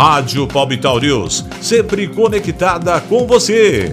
Rádio Palmital News, sempre conectada com você.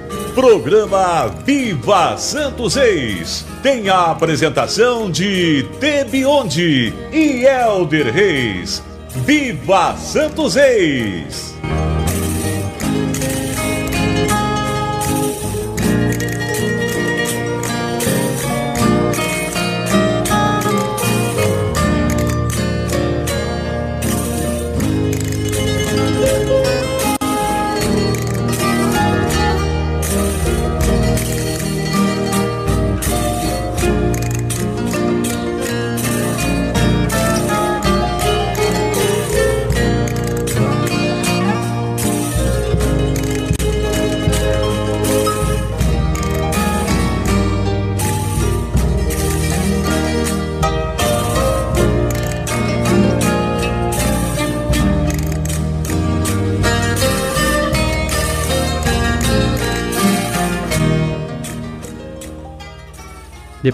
Programa Viva Santos Reis tem a apresentação de Tebionde e Elder Reis. Viva Santos Reis!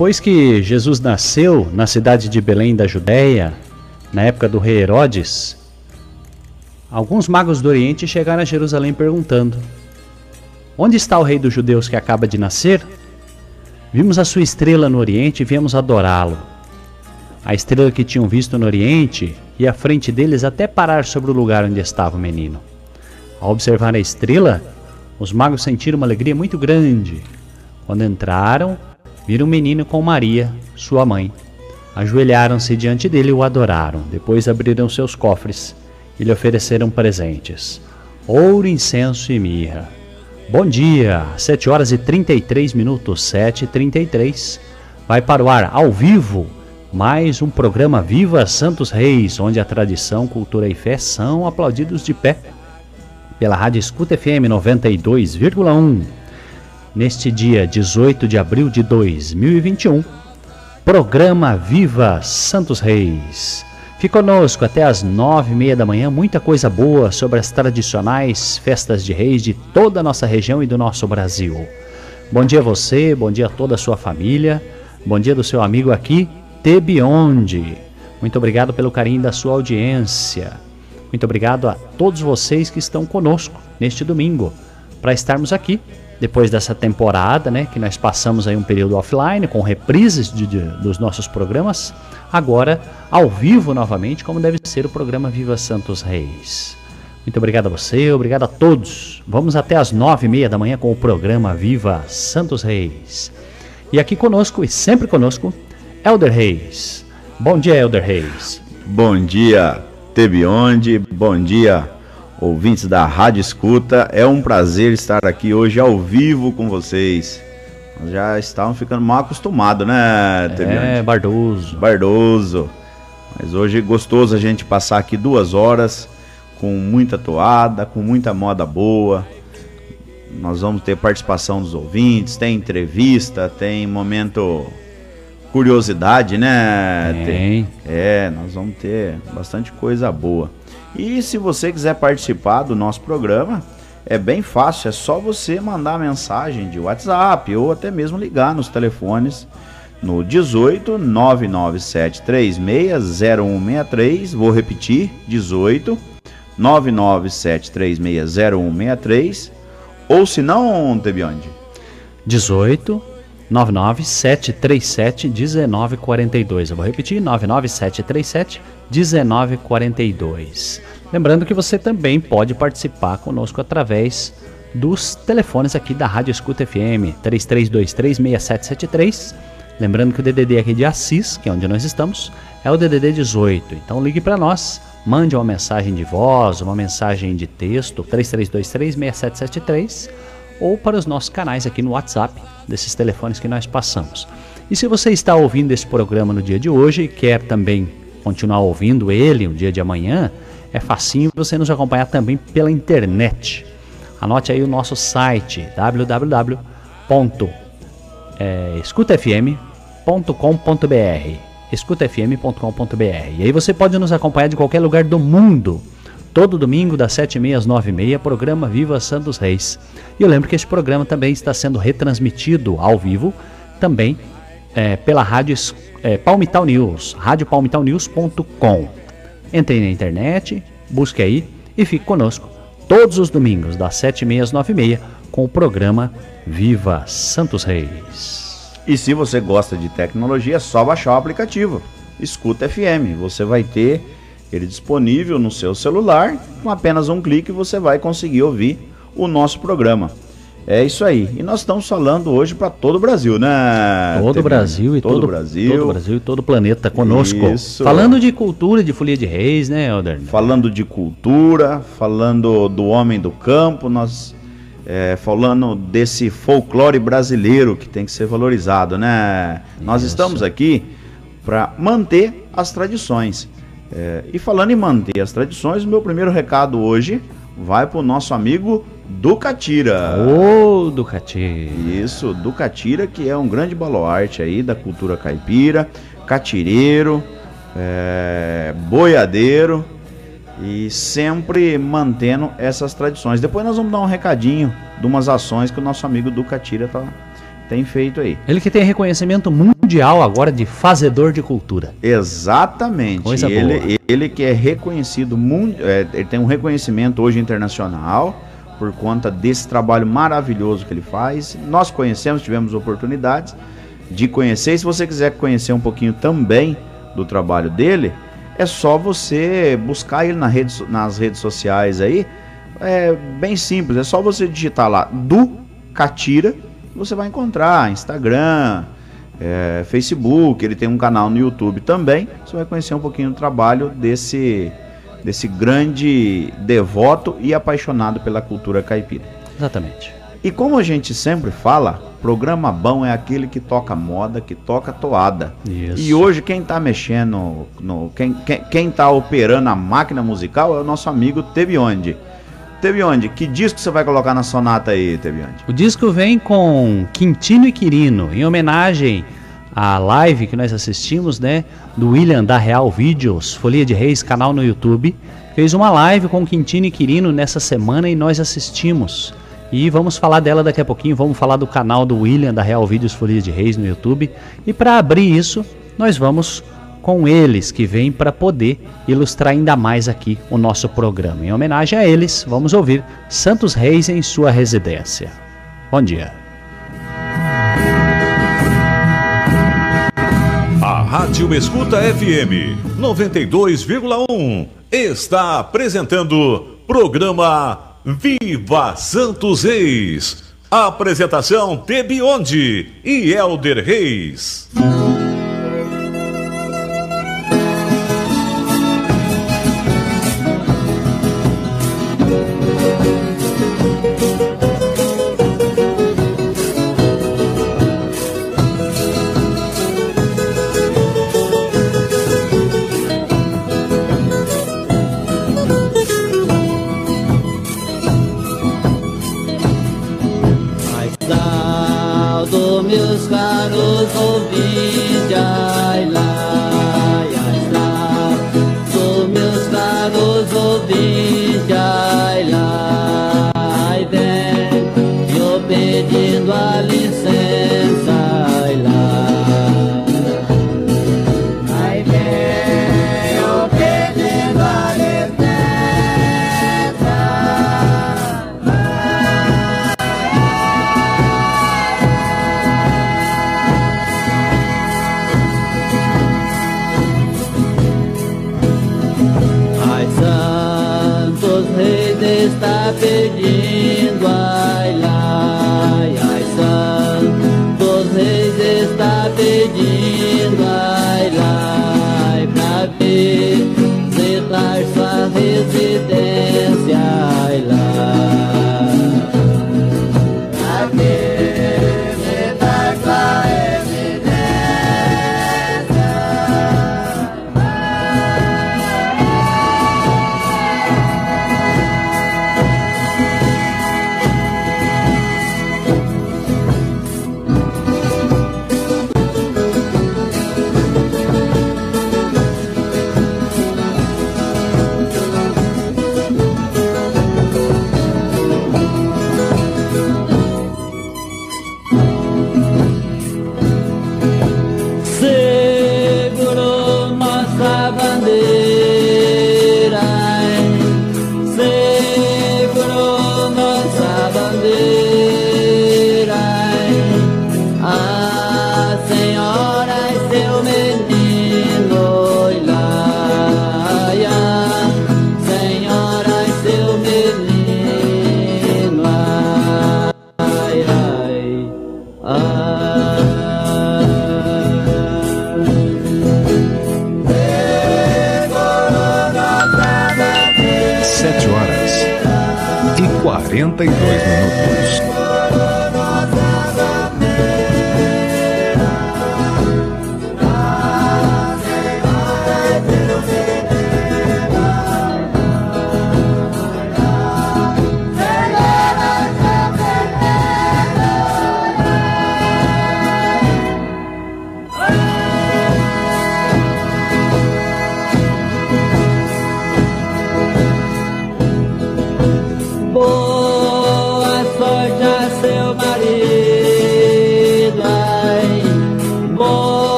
Depois que Jesus nasceu na cidade de Belém da Judéia, na época do rei Herodes, alguns magos do Oriente chegaram a Jerusalém perguntando: Onde está o rei dos judeus que acaba de nascer? Vimos a sua estrela no Oriente e viemos adorá-lo. A estrela que tinham visto no Oriente ia à frente deles até parar sobre o lugar onde estava o menino. Ao observar a estrela, os magos sentiram uma alegria muito grande. Quando entraram, viram o menino com Maria, sua mãe. Ajoelharam-se diante dele e o adoraram. Depois abriram seus cofres e lhe ofereceram presentes: ouro, incenso e mirra. Bom dia, 7 horas e 33 minutos, 7 e 33. Vai para o ar ao vivo mais um programa Viva Santos Reis, onde a tradição, cultura e fé são aplaudidos de pé. Pela Rádio Escuta FM 92,1 neste dia 18 de abril de 2021. Programa Viva Santos Reis. Fique conosco até as nove e meia da manhã, muita coisa boa sobre as tradicionais festas de reis de toda a nossa região e do nosso Brasil. Bom dia a você, bom dia a toda a sua família, bom dia do seu amigo aqui, Tebionde. Muito obrigado pelo carinho da sua audiência. Muito obrigado a todos vocês que estão conosco neste domingo para estarmos aqui depois dessa temporada, né, que nós passamos aí um período offline com reprises de, de, dos nossos programas, agora ao vivo novamente, como deve ser o programa Viva Santos Reis. Muito obrigado a você, obrigado a todos. Vamos até as nove e meia da manhã com o programa Viva Santos Reis. E aqui conosco, e sempre conosco, Elder Reis. Bom dia, Elder Reis. Bom dia, Tebionde. Bom dia, ouvintes da Rádio Escuta. É um prazer estar aqui hoje ao vivo com vocês. Nós já estavam ficando mal acostumados, né, Tebiante? É, Bardoso. Bardoso. Mas hoje é gostoso a gente passar aqui duas horas com muita toada, com muita moda boa. Nós vamos ter participação dos ouvintes, tem entrevista, tem momento curiosidade, né? Tem. É, nós vamos ter bastante coisa boa. E se você quiser participar do nosso programa, é bem fácil, é só você mandar mensagem de WhatsApp ou até mesmo ligar nos telefones no 18 997 360163, vou repetir, 18 997 360163, ou se não, Tebionde? 18 99737 1942. Eu vou repetir, 99737 1942. Lembrando que você também pode participar conosco através dos telefones aqui da Rádio Escuta FM 3323 6773. Lembrando que o DDD aqui de Assis, que é onde nós estamos, é o DDD 18. Então ligue para nós, mande uma mensagem de voz, uma mensagem de texto 3323 6773 ou para os nossos canais aqui no WhatsApp desses telefones que nós passamos. E se você está ouvindo esse programa no dia de hoje e quer também continuar ouvindo ele no dia de amanhã, é facinho você nos acompanhar também pela internet. Anote aí o nosso site www.escutafm.com.br escutafm.com.br E aí você pode nos acompanhar de qualquer lugar do mundo. Todo domingo, das 7h30 às 9h30, programa Viva Santos Reis. E eu lembro que esse programa também está sendo retransmitido ao vivo, também é, pela rádio é, Palmital News, radiopalmitalnews.com. Entre na internet, busque aí e fique conosco todos os domingos, das 7h30 às 9h30, com o programa Viva Santos Reis. E se você gosta de tecnologia, é só baixar o aplicativo Escuta FM. Você vai ter ele disponível no seu celular. Com apenas um clique você vai conseguir ouvir o nosso programa. É isso aí. E nós estamos falando hoje para todo o Brasil, né? Todo o Brasil e todo, todo Brasil. Todo o Brasil e todo o planeta conosco. Isso. Falando de cultura, de folia de reis, né, Elder? Falando de cultura, falando do homem do campo, nós é, falando desse folclore brasileiro que tem que ser valorizado, né? Isso. Nós estamos aqui para manter as tradições. É, e falando em manter as tradições, o meu primeiro recado hoje vai para o nosso amigo Ducatira. Ô, oh, Ducatira. Isso, Ducatira, que é um grande baluarte aí da cultura caipira, catireiro, é, boiadeiro e sempre mantendo essas tradições. Depois nós vamos dar um recadinho de umas ações que o nosso amigo Ducatira tá, tem feito aí. Ele que tem reconhecimento mundial agora de fazedor de cultura. Exatamente. Coisa ele, boa. ele que é reconhecido, é, ele tem um reconhecimento hoje internacional por conta desse trabalho maravilhoso que ele faz. Nós conhecemos, tivemos oportunidades de conhecer. E se você quiser conhecer um pouquinho também do trabalho dele, é só você buscar ele na rede, nas redes sociais aí. É bem simples, é só você digitar lá do Catira, você vai encontrar Instagram, é, Facebook, ele tem um canal no YouTube também. Você vai conhecer um pouquinho do trabalho desse desse grande devoto e apaixonado pela cultura caipira. Exatamente. E como a gente sempre fala, programa bom é aquele que toca moda, que toca toada. Isso. E hoje quem está mexendo, no, quem, quem, quem tá operando a máquina musical é o nosso amigo Tebionde. Tebionde, que disco você vai colocar na sonata aí, Tebionde? O disco vem com Quintino e Quirino, em homenagem a live que nós assistimos, né, do William da Real Vídeos, Folia de Reis, canal no YouTube, fez uma live com Quintino e Quirino nessa semana e nós assistimos. E vamos falar dela daqui a pouquinho, vamos falar do canal do William da Real Vídeos Folia de Reis no YouTube. E para abrir isso, nós vamos com eles que vêm para poder ilustrar ainda mais aqui o nosso programa. Em homenagem a eles, vamos ouvir Santos Reis em sua residência. Bom dia. Rádio Escuta FM 92,1 está apresentando programa Viva Santos Reis. Apresentação Tebionde e Elder Reis.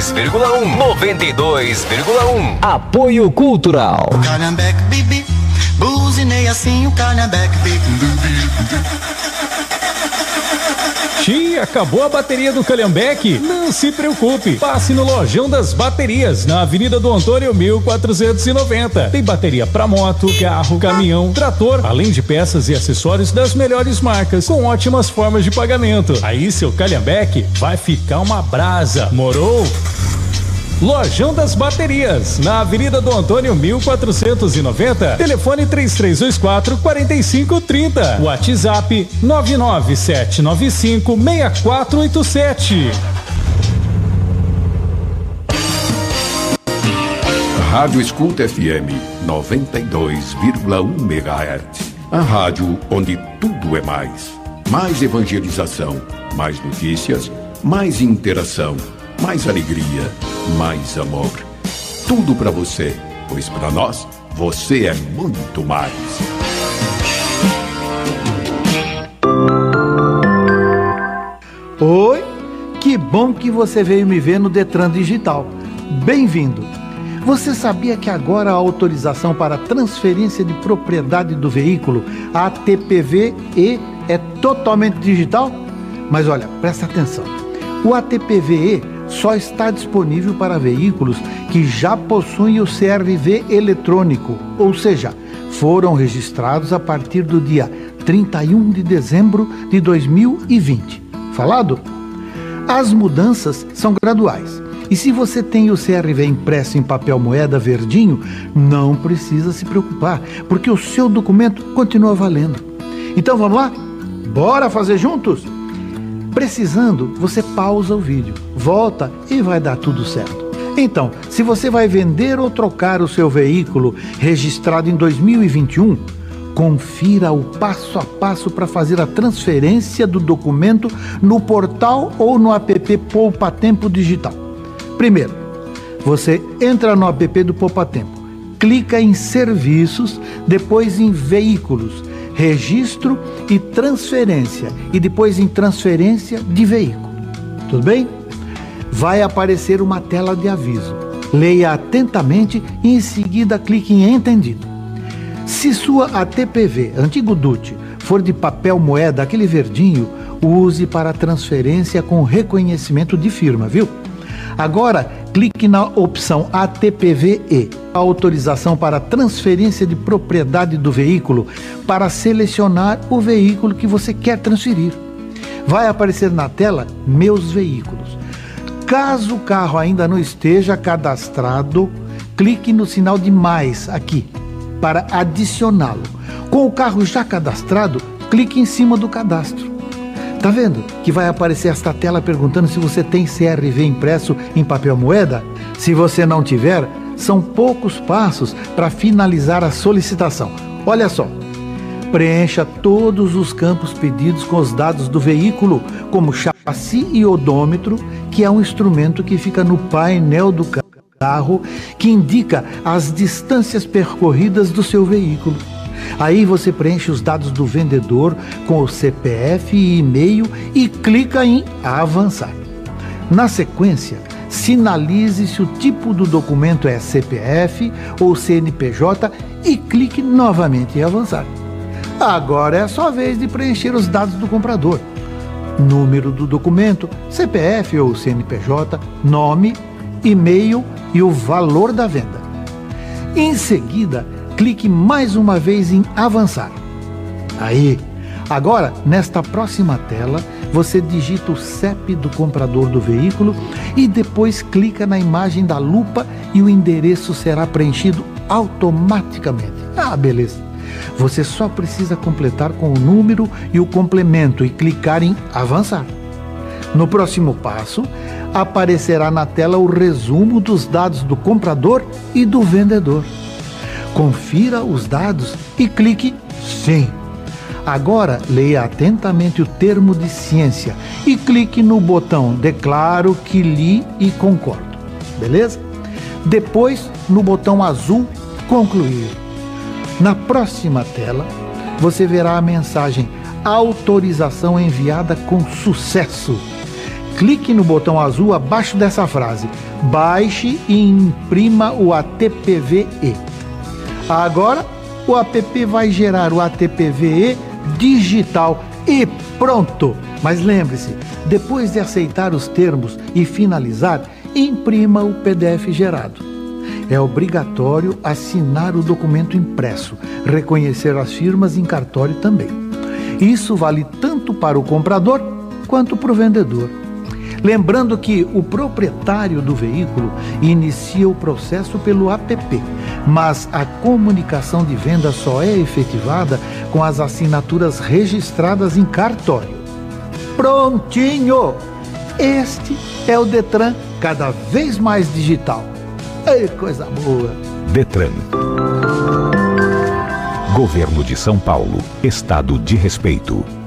92,1 92,1 Apoio Cultural. Calhambeque, bibi, buzinei assim o calhambeque, bibi. Xi, acabou a bateria do Calhambeque? Não se preocupe. Passe no Lojão das Baterias, na Avenida do Antônio 1490. Tem bateria para moto, carro, caminhão, trator, além de peças e acessórios das melhores marcas, com ótimas formas de pagamento. Aí seu Calhambeque vai ficar uma brasa. Morou? Lojão das Baterias, na Avenida do Antônio 1490, telefone 3324 4530. WhatsApp 99795 6487. Rádio Escuta FM 92,1 MHz. A rádio onde tudo é mais. Mais evangelização, mais notícias, mais interação, mais alegria, mais amor. Tudo para você, pois para nós você é muito mais. Oi, que bom que você veio me ver no Detran Digital. Bem-vindo. Você sabia que agora a autorização para transferência de propriedade do veículo, a ATPV-E, é totalmente digital? Mas olha, presta atenção. O ATPVE só está disponível para veículos que já possuem o CRV eletrônico, ou seja, foram registrados a partir do dia 31 de dezembro de 2020. Falado? As mudanças são graduais. E se você tem o CRV impresso em papel moeda verdinho, não precisa se preocupar, porque o seu documento continua valendo. Então vamos lá? Bora fazer juntos? Precisando, você pausa o vídeo, volta e vai dar tudo certo. Então, se você vai vender ou trocar o seu veículo registrado em 2021, confira o passo a passo para fazer a transferência do documento no portal ou no app Poupa Tempo Digital. Primeiro, você entra no app do Poupa Tempo, clica em Serviços, depois em Veículos registro e transferência, e depois em transferência de veículo. Tudo bem? Vai aparecer uma tela de aviso. Leia atentamente e em seguida clique em Entendido. Se sua ATPV, antigo DUT, for de papel moeda, aquele verdinho, use para transferência com reconhecimento de firma, viu? Agora, clique na opção ATPVE, autorização para transferência de propriedade do veículo, para selecionar o veículo que você quer transferir. Vai aparecer na tela Meus Veículos. Caso o carro ainda não esteja cadastrado, clique no sinal de mais aqui para adicioná-lo. Com o carro já cadastrado, clique em cima do cadastro. Tá vendo que vai aparecer esta tela perguntando se você tem CRV impresso em papel moeda? Se você não tiver, são poucos passos para finalizar a solicitação. Olha só. Preencha todos os campos pedidos com os dados do veículo, como chassi e odômetro, que é um instrumento que fica no painel do carro, que indica as distâncias percorridas do seu veículo. Aí você preenche os dados do vendedor com o CPF e e-mail e clica em avançar. Na sequência, sinalize se o tipo do documento é CPF ou CNPJ e clique novamente em avançar. Agora é a sua vez de preencher os dados do comprador. Número do documento, CPF ou CNPJ, nome, e-mail e o valor da venda. Em seguida, clique mais uma vez em avançar. Aí, agora, nesta próxima tela, você digita o CEP do comprador do veículo e depois clica na imagem da lupa e o endereço será preenchido automaticamente. Ah, beleza. Você só precisa completar com o número e o complemento e clicar em avançar. No próximo passo, aparecerá na tela o resumo dos dados do comprador e do vendedor. Confira os dados e clique Sim. Agora leia atentamente o termo de ciência e clique no botão Declaro que li e concordo. Beleza? Depois no botão azul Concluir. Na próxima tela, você verá a mensagem Autorização enviada com sucesso. Clique no botão azul abaixo dessa frase. Baixe e imprima o ATPVE. Agora, o app vai gerar o ATPVE digital e pronto! Mas lembre-se, depois de aceitar os termos e finalizar, imprima o PDF gerado. É obrigatório assinar o documento impresso, reconhecer as firmas em cartório também. Isso vale tanto para o comprador quanto para o vendedor. Lembrando que o proprietário do veículo inicia o processo pelo app, mas a comunicação de venda só é efetivada com as assinaturas registradas em cartório. Prontinho! Este é o Detran cada vez mais digital. Ei, coisa boa! Detran. Governo de São Paulo. Estado de respeito.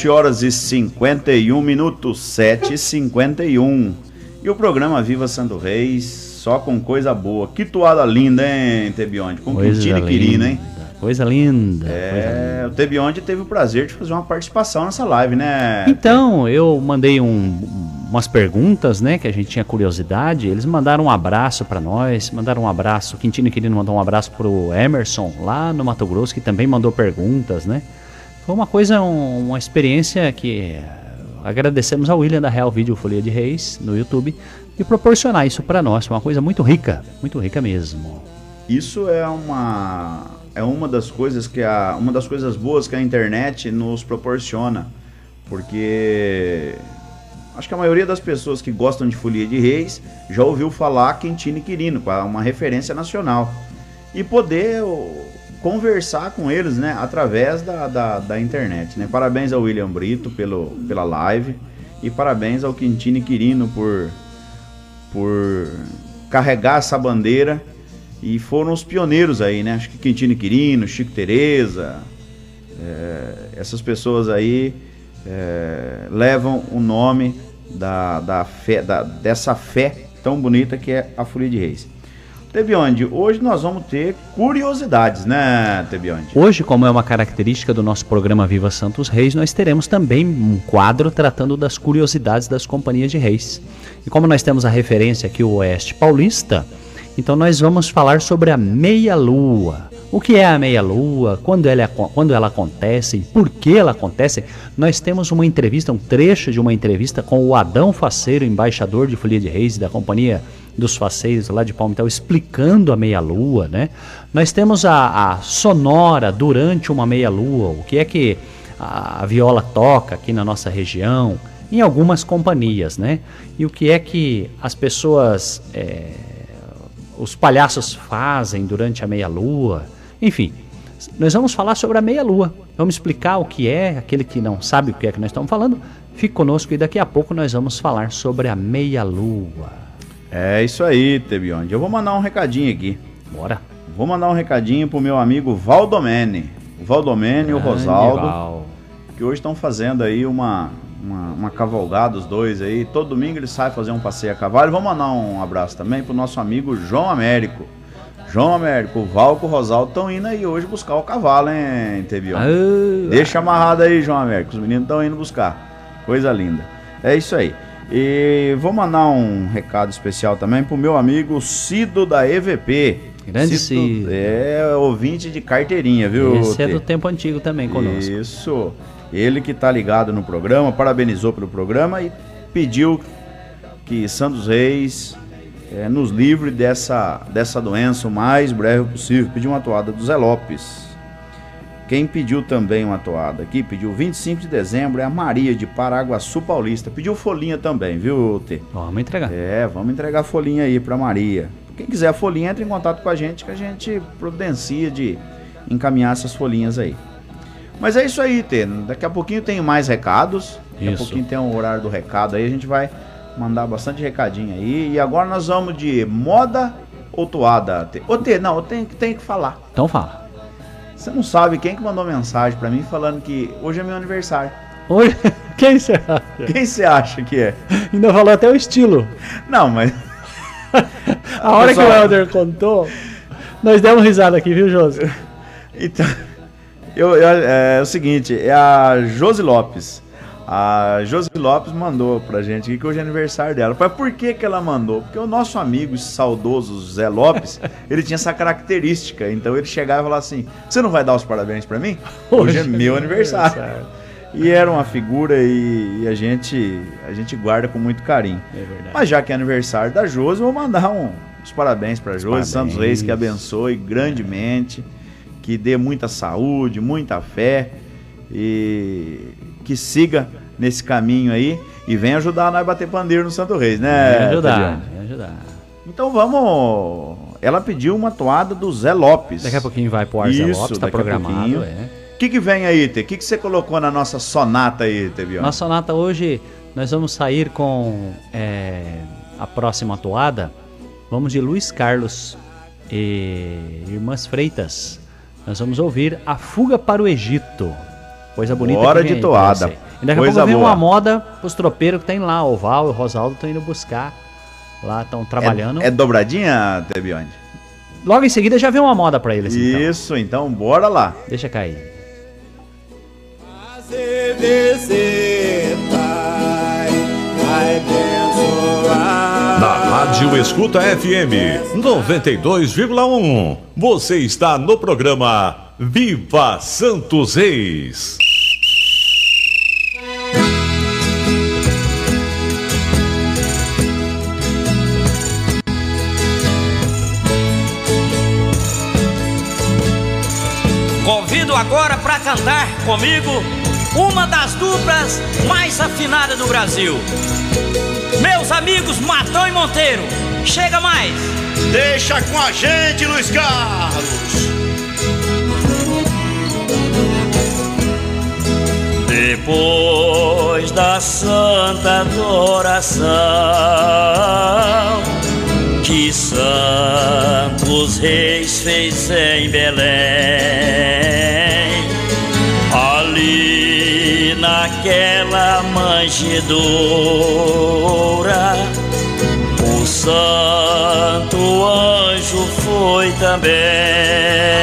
Sete horas e 51 minutos, 7 e 51 E o programa Viva Santo Reis, só com coisa boa. Que toada linda, hein, Tebionde? Com Coisa Quintino e Quirino, hein? Coisa linda. coisa É, o Tebionde teve o prazer de fazer uma participação nessa live, né? Então, eu mandei um- umas perguntas, né, que a gente tinha curiosidade. Eles mandaram um abraço pra nós, mandaram um abraço. Quintino e Quirino mandou um abraço pro Emerson, lá no Mato Grosso, que também mandou perguntas, né? Foi uma coisa, um- uma experiência que eh, agradecemos ao William da Real Vídeo Folia de Reis no YouTube de proporcionar isso pra nós. Uma coisa muito rica, muito rica mesmo. Isso é uma é uma das coisas que a uma das coisas boas que a internet nos proporciona, porque acho que a maioria das pessoas que gostam de Folia de Reis já ouviu falar Quintino e Quirino, a- uma referência nacional, e poder conversar com eles, né, através da, da, da internet, né. Parabéns ao William Brito pelo, pela live e parabéns ao Quintino Quirino por por carregar essa bandeira e foram os pioneiros aí, né? Acho que Quintino Quirino, Chico Tereza, é, essas pessoas aí é, levam o nome da, da fé, da- dessa fé tão bonita que é a Folia de Reis. Tebionde, hoje nós vamos ter curiosidades, né, Tebionde? Hoje, como é uma característica do nosso programa Viva Santos Reis, nós teremos também um quadro tratando das curiosidades das companhias de reis. E como nós temos a referência aqui, o Oeste Paulista, então nós vamos falar sobre a meia-lua. O que é a meia-lua, quando ela, quando ela acontece, e por que ela acontece. Nós temos uma entrevista, um trecho de uma entrevista com o Adão Faceiro, embaixador de Folia de Reis da Companhia dos Faceiros lá de Palmital, explicando a meia-lua, né? Nós temos a, a sonora durante uma meia-lua, o que é que a, a viola toca aqui na nossa região, em algumas companhias, né? E o que é que as pessoas, é, os palhaços fazem durante a meia-lua, enfim. Nós vamos falar sobre a meia-lua. Vamos explicar o que é, aquele que não sabe o que é que nós estamos falando, fique conosco e daqui a pouco nós vamos falar sobre a meia-lua. É isso aí, Tebionde. Eu vou mandar um recadinho aqui. Bora. Vou mandar um recadinho pro meu amigo Valdomene. O Valdomene e o Rosaldo. Val. que hoje estão fazendo aí uma, uma, uma cavalgada, os dois aí. Todo domingo eles saem fazer um passeio a cavalo. Vamos mandar um abraço também pro nosso amigo João Américo. João Américo, o Valco e o Rosaldo estão indo aí hoje buscar o cavalo, hein, Tebion? Ah, Deixa amarrado aí, João Américo. Os meninos estão indo buscar. Coisa linda. É isso aí. E vou mandar um recado especial também pro meu amigo Cido da EVP. Grande Cido. É ouvinte de carteirinha, viu? Esse é do tempo antigo também conosco. Isso. Ele que tá ligado no programa, parabenizou pelo programa e pediu que Santos Reis eh, nos livre dessa, dessa doença o mais breve possível. Pediu uma toada do Zé Lopes. Quem pediu também uma toada aqui, pediu 25 de dezembro, é a Maria de Paraguaçu Paulista. Pediu folhinha também, viu, T? Vamos entregar. É, vamos entregar a folhinha aí pra Maria. Quem quiser a folhinha, entre em contato com a gente que a gente providencia de encaminhar essas folhinhas aí. Mas é isso aí, Tê. Daqui a pouquinho tem mais recados. Daqui a Isso. pouquinho tem um horário do recado aí. A gente vai mandar bastante recadinho aí. E agora nós vamos de moda ou toada, Tê? Ô, Tê, não, que- tenho que falar. Então fala. Você não sabe quem que mandou mensagem pra mim falando que hoje é meu aniversário. Oi, quem você acha? Quem você acha que é? Ainda falou até o estilo. Não, mas A hora que o Helder contou, nós demos risada aqui, viu, Josi? Então, eu, eu- é, o seguinte, é a Josi Lopes. A Josi Lopes mandou pra gente aqui que hoje é aniversário dela. Mas por que que ela mandou? Porque o nosso amigo saudoso Zé Lopes, ele tinha essa característica. Então ele chegava e falava assim: Você não vai dar os parabéns pra mim? Hoje é meu aniversário. E era uma figura e, e a gente a gente guarda com muito carinho. É verdade. Mas já que é aniversário da Josi, eu vou mandar um, os parabéns pra Josi. Santos Reis, que abençoe grandemente, que dê muita saúde, muita fé e que siga nesse caminho aí e vem ajudar nós a bater pandeiro no Santo Reis, né? Vem ajudar, vem ajudar. Então vamos. Ela pediu uma toada do Zé Lopes. Daqui a pouquinho vai pro ar Zé Isso, Lopes, tá programado. pouquinho. É. O que, que vem aí, Tê? O que, que você colocou na nossa sonata aí, Tebion? Na sonata hoje nós vamos sair com é, a próxima toada. Vamos de Luiz Carlos e Irmãs Freitas. Nós vamos ouvir A Fuga para o Egito. Coisa bonita. Vem de toada. E daqui a Coisa pouco vem boa. uma moda pros tropeiros que tem lá. O Val e o Rosaldo estão indo buscar. Lá estão trabalhando. É, é dobradinha, Tebion? Logo em seguida já vem uma moda pra eles. então. Isso, então bora lá. Deixa cair. Na Rádio Escuta FM 92,1. Você está no programa Viva Santos Reis. Convido agora para cantar comigo uma das duplas mais afinadas do Brasil. Meus amigos Matão e Monteiro, chega mais. Deixa com a gente, Luiz Carlos. Depois da santa adoração que Santos Reis fez em Belém, ali naquela manjedoura, o santo anjo foi também.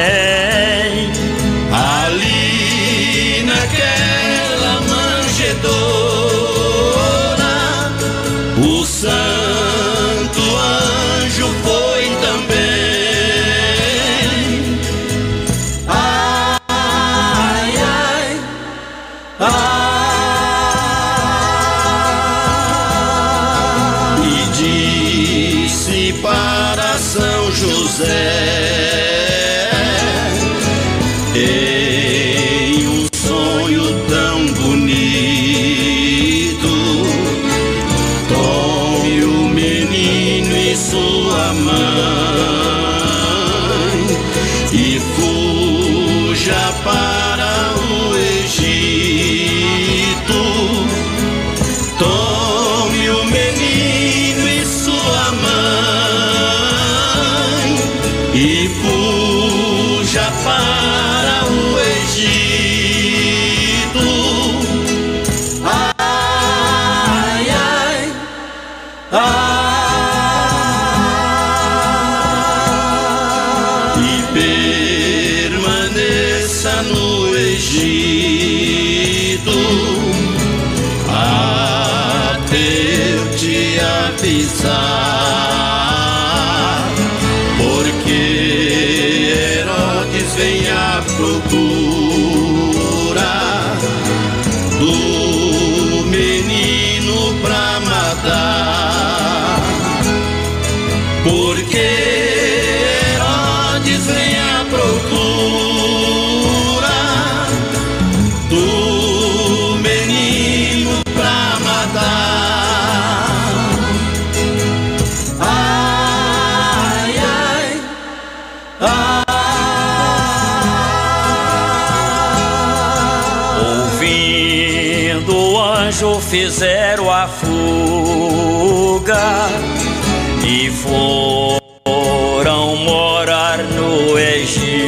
E foram morar no Egito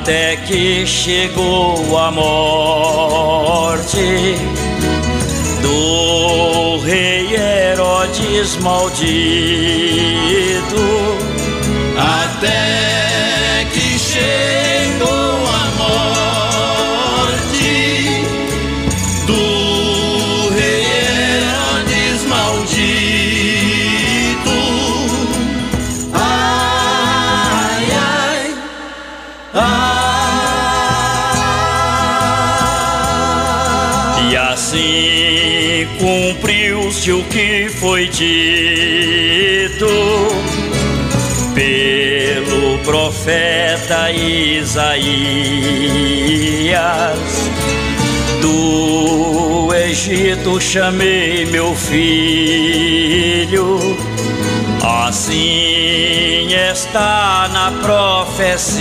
até que chegou a morte do rei Herodes maldito. Até que chegou foi dito pelo profeta Isaías. Do Egito chamei meu filho, assim está na profecia.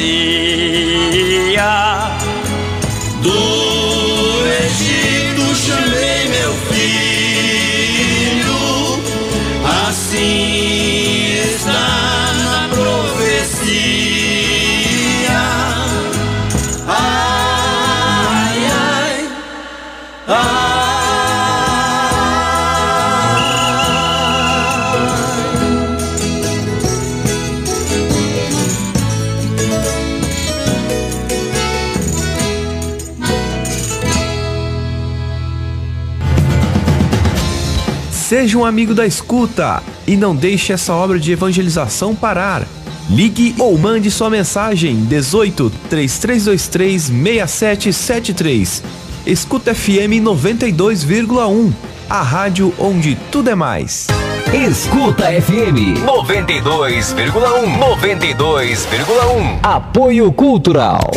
Seja um amigo da escuta e não deixe essa obra de evangelização parar. Ligue ou mande sua mensagem 18 3323 6773. Escuta FM 92,1. A rádio onde tudo é mais. Escuta FM 92,1 92,1 Apoio Cultural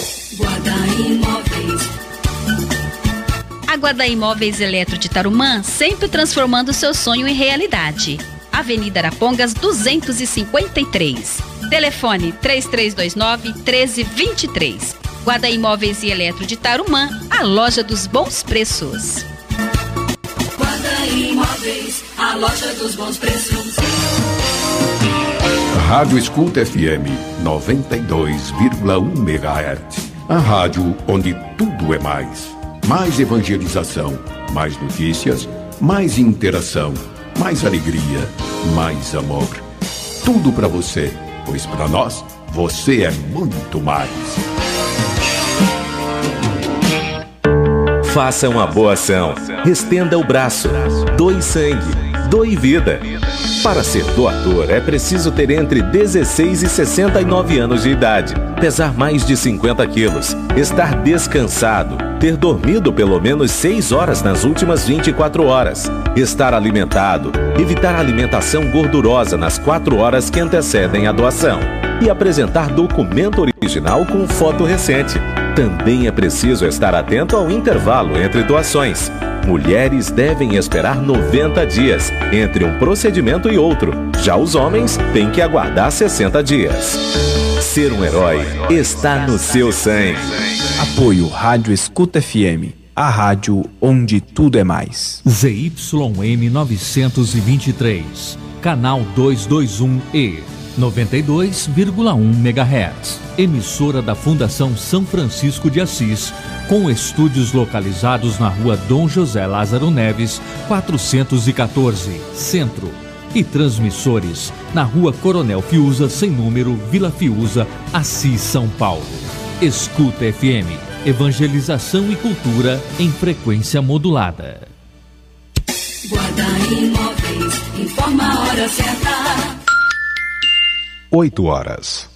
A Guarda Imóveis Eletro de Tarumã, sempre transformando seu sonho em realidade. Avenida Arapongas 253. Telefone 3329 1323. Guarda Imóveis e Eletro de Tarumã, a loja dos bons preços. Guarda Imóveis, a loja dos bons preços. Rádio Escuta FM 92,1 MHz. A rádio onde tudo é mais. Mais evangelização, mais notícias, mais interação, mais alegria, mais amor. Tudo para você, pois para nós você é muito mais. Faça uma boa ação. Estenda o braço. Doe sangue. Doe vida. Para ser doador é preciso ter entre 16 e 69 anos de idade, pesar mais de 50 quilos, estar descansado, ter dormido pelo menos 6 horas nas últimas 24 horas, estar alimentado, evitar alimentação gordurosa nas 4 horas que antecedem a doação e apresentar documento original com foto recente. Também é preciso estar atento ao intervalo entre doações. Mulheres devem esperar 90 dias entre um procedimento e outro. Já os homens têm que aguardar 60 dias. Ser um herói está no seu sangue. Apoio Rádio Escuta FM. A rádio onde tudo é mais. ZYM 923, canal 221E, 92,1 MHz. Emissora da Fundação São Francisco de Assis, com estúdios localizados na rua Dom José Lázaro Neves, 414, Centro. E transmissores na rua Coronel Fiuza, sem número, Vila Fiuza, Assis, São Paulo. Escuta FM, evangelização e cultura em frequência modulada. Guarda Imóveis, informa a hora certa. 8 horas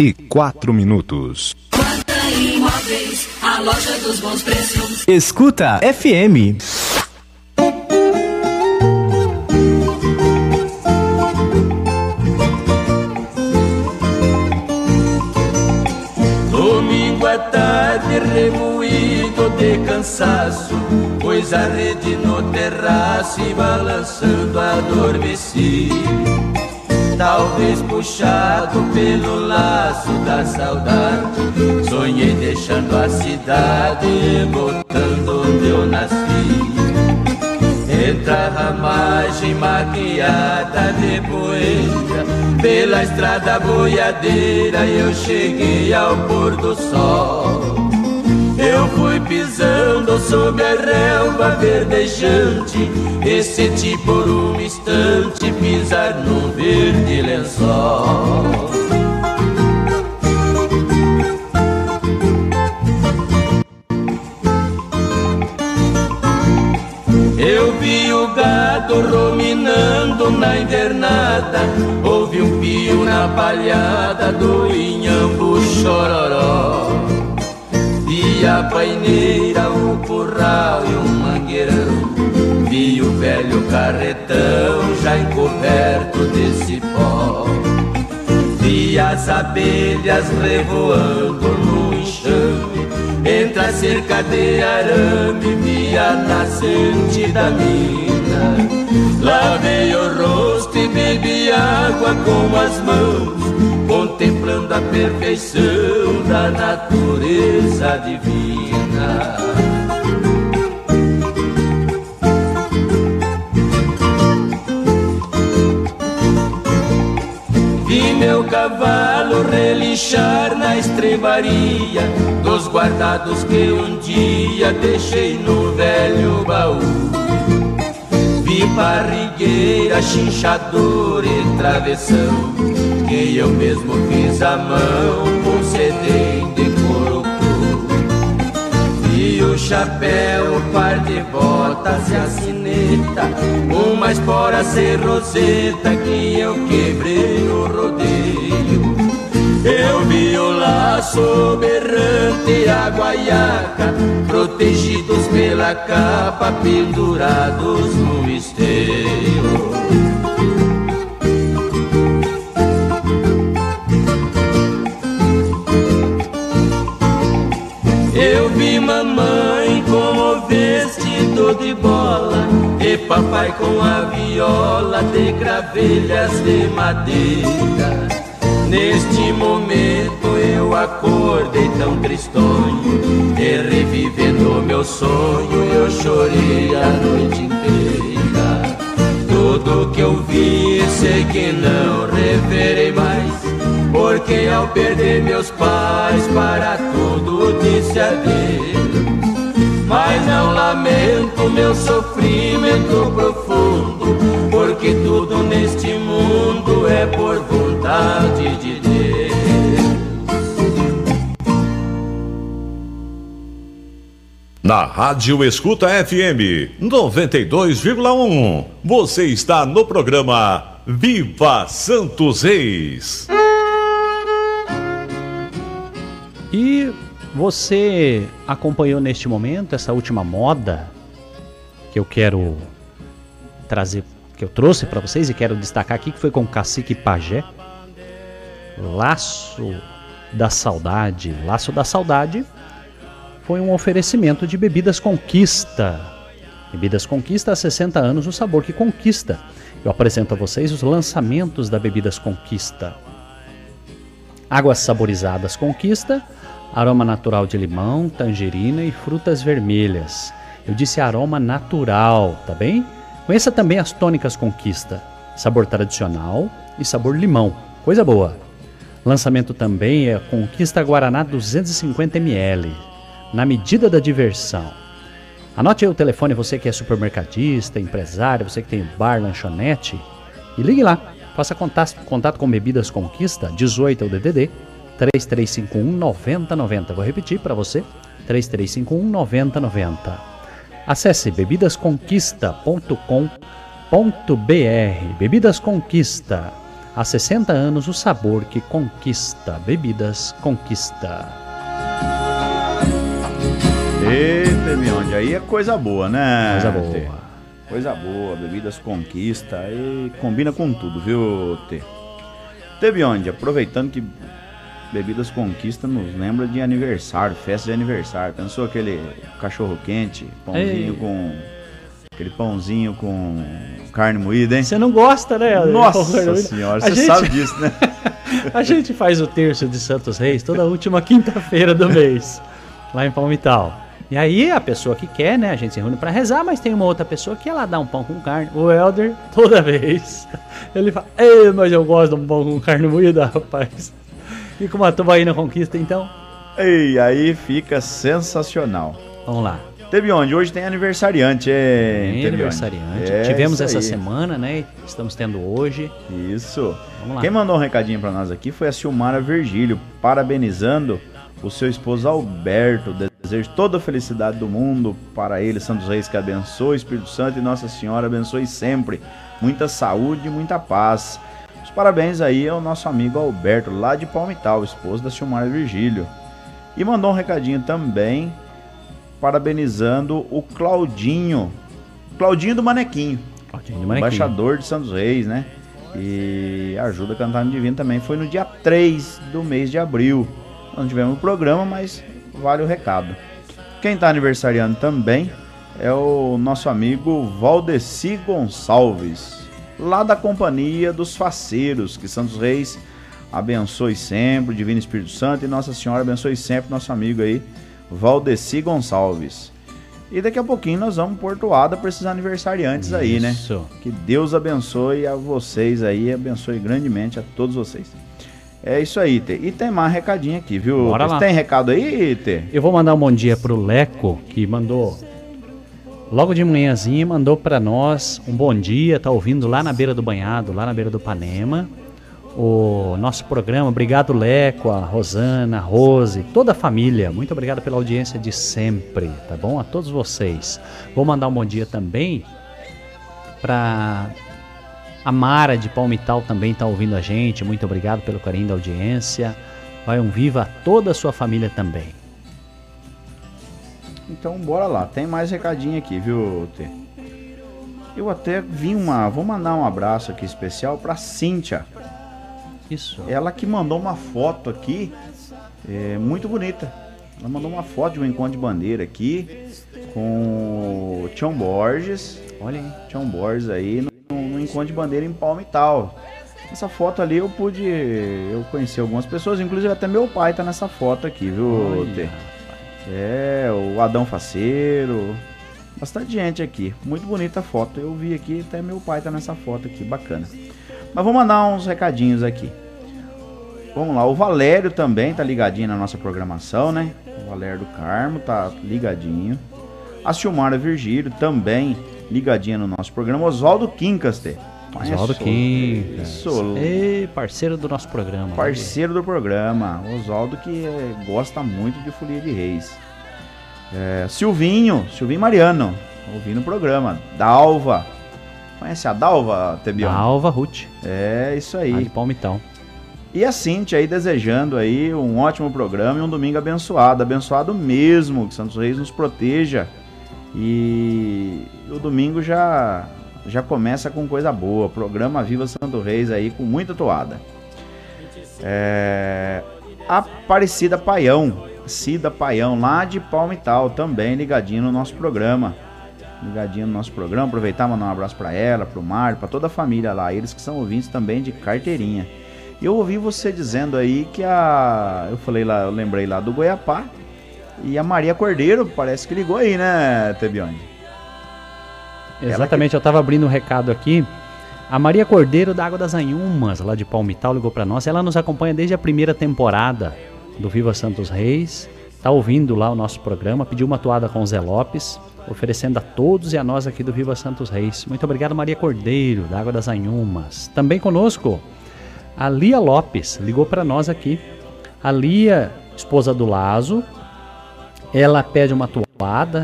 e 4 minutos. Guarda Imóveis, a loja dos bons preços. Escuta FM. Domingo à tarde remoído de cansaço Pois a rede no terraço e balançando adormeci Talvez puxado pelo laço da saudade. Sonhei deixando a cidade voltando onde eu nasci Entra a ramagem maquiada de poeira. Pela estrada boiadeira eu cheguei ao pôr do sol Eu fui pisando sob a relva verdejante. E senti por um instante pisar num verde lençol. Eu vi o gado ruminando na invernada. Ouvi um pio na palhada do inhambu chororó a paineira, o curral e um mangueirão. Vi o velho carretão já encoberto de cipó. Vi as abelhas revoando no enxame. Entre a cerca de arame vi a nascente da mina. Lavei o rosto e bebi água com as mãos, contemplando a perfeição da natureza divina. Vi meu cavalo relinchar na estrebaria dos guardados que um dia deixei no velho baú. Vi barrigueira, chinchador e travessão Eu mesmo fiz à mão com sedem de couro Vi o chapéu, o par de botas e a sineta Uma espora sem roseta que eu quebrei no rodeio. Eu vi o laço berrante e a guaiaca Protegidos pela capa, pendurados no esteio de bola E papai com a viola de gravelhas de madeira. Neste momento eu acordei tão tristonho E revivendo meu sonho eu chorei a noite inteira. Tudo que eu vi sei que não reverei mais Porque ao perder meus pais para tudo disse adeus mas não lamento meu sofrimento profundo, porque tudo neste mundo é por vontade de Deus. Na Rádio Escuta FM 92,1, você está no programa Viva Santos Reis. E você acompanhou neste momento essa última moda que eu quero trazer, que eu trouxe para vocês e quero destacar aqui que foi com Cacique Pajé. Laço da Saudade. Laço da Saudade foi um oferecimento de Bebidas Conquista. Bebidas Conquista há 60 anos, o sabor que conquista. Eu apresento a vocês os lançamentos da Bebidas Conquista. Águas saborizadas Conquista, aroma natural de limão, tangerina e frutas vermelhas. Eu disse aroma natural, tá bem? Conheça também as tônicas Conquista, sabor tradicional e sabor limão. Coisa boa. Lançamento também é Conquista Guaraná 250 ml, na medida da diversão. Anote aí o telefone, você que é supermercadista, empresário, você que tem bar, lanchonete, e ligue lá. Faça contato, contato com Bebidas Conquista, 18 é o DDD 3351 9090. Vou repetir para você: 3351 9090. Acesse bebidasconquista.com.br. Bebidas Conquista. Há 60 anos o sabor que conquista. Bebidas Conquista. Eita, Mionde, aí é coisa boa, né? Coisa boa. Coisa boa, bebidas conquista, aí combina com tudo, viu, Tê? Teve onde, aproveitando que Bebidas Conquista nos lembra de aniversário, festa de aniversário. Pensou aquele cachorro quente, pãozinho Ei. com. Aquele pãozinho com carne moída, hein? Você não gosta, né? Nossa senhora, você gente- sabe disso, né? A gente faz o terço de Santos Reis toda última quinta-feira do mês, lá em Palmital. E aí a pessoa que quer, né? A gente se reúne pra rezar, mas tem uma outra pessoa que ela dá um pão com carne. O Helder, toda vez, ele fala: Ei, mas eu gosto de um pão com carne moída, rapaz. E com uma tubaína conquista, então. E aí fica sensacional. Vamos lá. Teve onde? Hoje tem aniversariante, hein? Tem aniversariante. É Tivemos essa aí. semana, né? Estamos tendo hoje. Isso. Vamos lá. Quem mandou um recadinho pra nós aqui foi a Silmara Virgílio, parabenizando o seu esposo Alberto. Desejo toda a felicidade do mundo para ele, Santos Reis, que abençoe, Espírito Santo e Nossa Senhora abençoe sempre. Muita saúde e muita paz. Os parabéns aí ao nosso amigo Alberto, lá de Palmital, esposo da Silmara Virgílio. E mandou um recadinho também parabenizando o Claudinho. Claudinho do Manequinho. Claudinho do Manequinho. Embaixador de Santos Reis, né? E ajuda a cantar no Divino também. Foi no dia 3 do mês de abril. Não tivemos o programa, mas vale o recado. Quem está aniversariando também é o nosso amigo Valdeci Gonçalves, lá da Companhia dos Faceiros, que Santos Reis abençoe sempre, Divino Espírito Santo e Nossa Senhora abençoe sempre nosso amigo aí, Valdeci Gonçalves. E daqui a pouquinho nós vamos portoada para esses aniversariantes aí, né? Isso. Que Deus abençoe a vocês aí, abençoe grandemente a todos vocês. É isso aí, Tê. E tem mais recadinho aqui, viu? Bora lá. Tem recado aí, Tê? Eu vou mandar um bom dia pro Leco, que mandou logo de manhãzinha, mandou para nós um bom dia, tá ouvindo lá na beira do banhado, lá na beira do Panema. O nosso programa, obrigado Leco, a Rosana, a Rose, toda a família. Muito obrigado pela audiência de sempre, tá bom? A todos vocês. Vou mandar um bom dia também para a Mara de Palmital também tá ouvindo a gente. Muito obrigado pelo carinho da audiência. Vai um viva a toda a sua família também. Então bora lá, tem mais recadinho aqui, viu, Tê? Eu até vi uma. Vou mandar um abraço aqui especial pra Cíntia. Isso. Ela que mandou uma foto aqui, é, muito bonita. Ela mandou uma foto de um encontro de bandeira aqui com o Tião Borges. Olha aí. Tião Borges aí no, no encontro de bandeira em Palmital. Essa foto ali eu pude. Eu conheci algumas pessoas, inclusive até meu pai tá nessa foto aqui, viu, Olha, Tê? É, o Adão Faceiro. Bastante gente aqui. Muito bonita a foto. Eu vi aqui, até meu pai tá nessa foto aqui, bacana. Mas vou mandar uns recadinhos aqui. Vamos lá, o Valério também tá ligadinho na nossa programação, né? O Valério do Carmo tá ligadinho. A Silmara Virgílio também ligadinha no nosso programa. Oswaldo Quincas, Oswaldo Quincas. Isso. Ei, parceiro do nosso programa. Parceiro do programa. Oswaldo que é, gosta muito de Folia de Reis. É, Silvinho, Silvinho Mariano, ouvindo o programa. Dalva. Conhece a Dalva, Tebion? Dalva Ruth. É, isso aí. De Palmitão. E a Cintia aí desejando aí um ótimo programa e um domingo abençoado. Abençoado mesmo, que Santos Reis nos proteja. E o domingo já já começa com coisa boa. Programa Viva Santo Reis aí com muita toada. É... Aparecida Paião, Cida Paião, lá de Palmital, também ligadinho no nosso programa. Ligadinho no nosso programa. Aproveitar mandar um abraço para ela, pro Mário, para toda a família lá. Eles que são ouvintes também de carteirinha. Eu ouvi você dizendo aí que a. Eu falei lá, eu lembrei lá do Goiapá. E a Maria Cordeiro parece que ligou aí, né, Tebione? Exatamente, eu estava abrindo um recado aqui. A Maria Cordeiro da Água das Anhumas, lá de Palmital, ligou para nós. Ela nos acompanha desde a primeira temporada do Viva Santos Reis. Tá ouvindo lá o nosso programa, pediu uma toada com o Zé Lopes, oferecendo a todos e a nós aqui do Viva Santos Reis. Muito obrigado, Maria Cordeiro, da Água das Anhumas. Também conosco, a Lia Lopes, ligou para nós aqui. A Lia, esposa do Lazo, ela pede uma toada,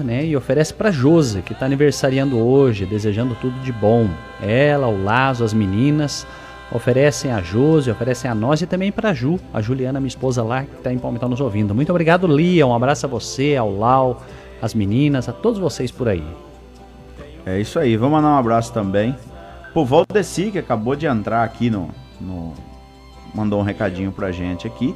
né, e oferece para Josi, que está aniversariando hoje, desejando tudo de bom. Ela, o Lazo, as meninas oferecem a Josi, oferecem a nós e também para Ju, a Juliana, minha esposa lá, que está em Palmital nos ouvindo. Muito obrigado, Lia. Um abraço a você, ao Lau, as meninas, a todos vocês por aí. É isso aí, vamos mandar um abraço também pro Valdeci, que acabou de entrar aqui no, no. Mandou um recadinho pra gente aqui.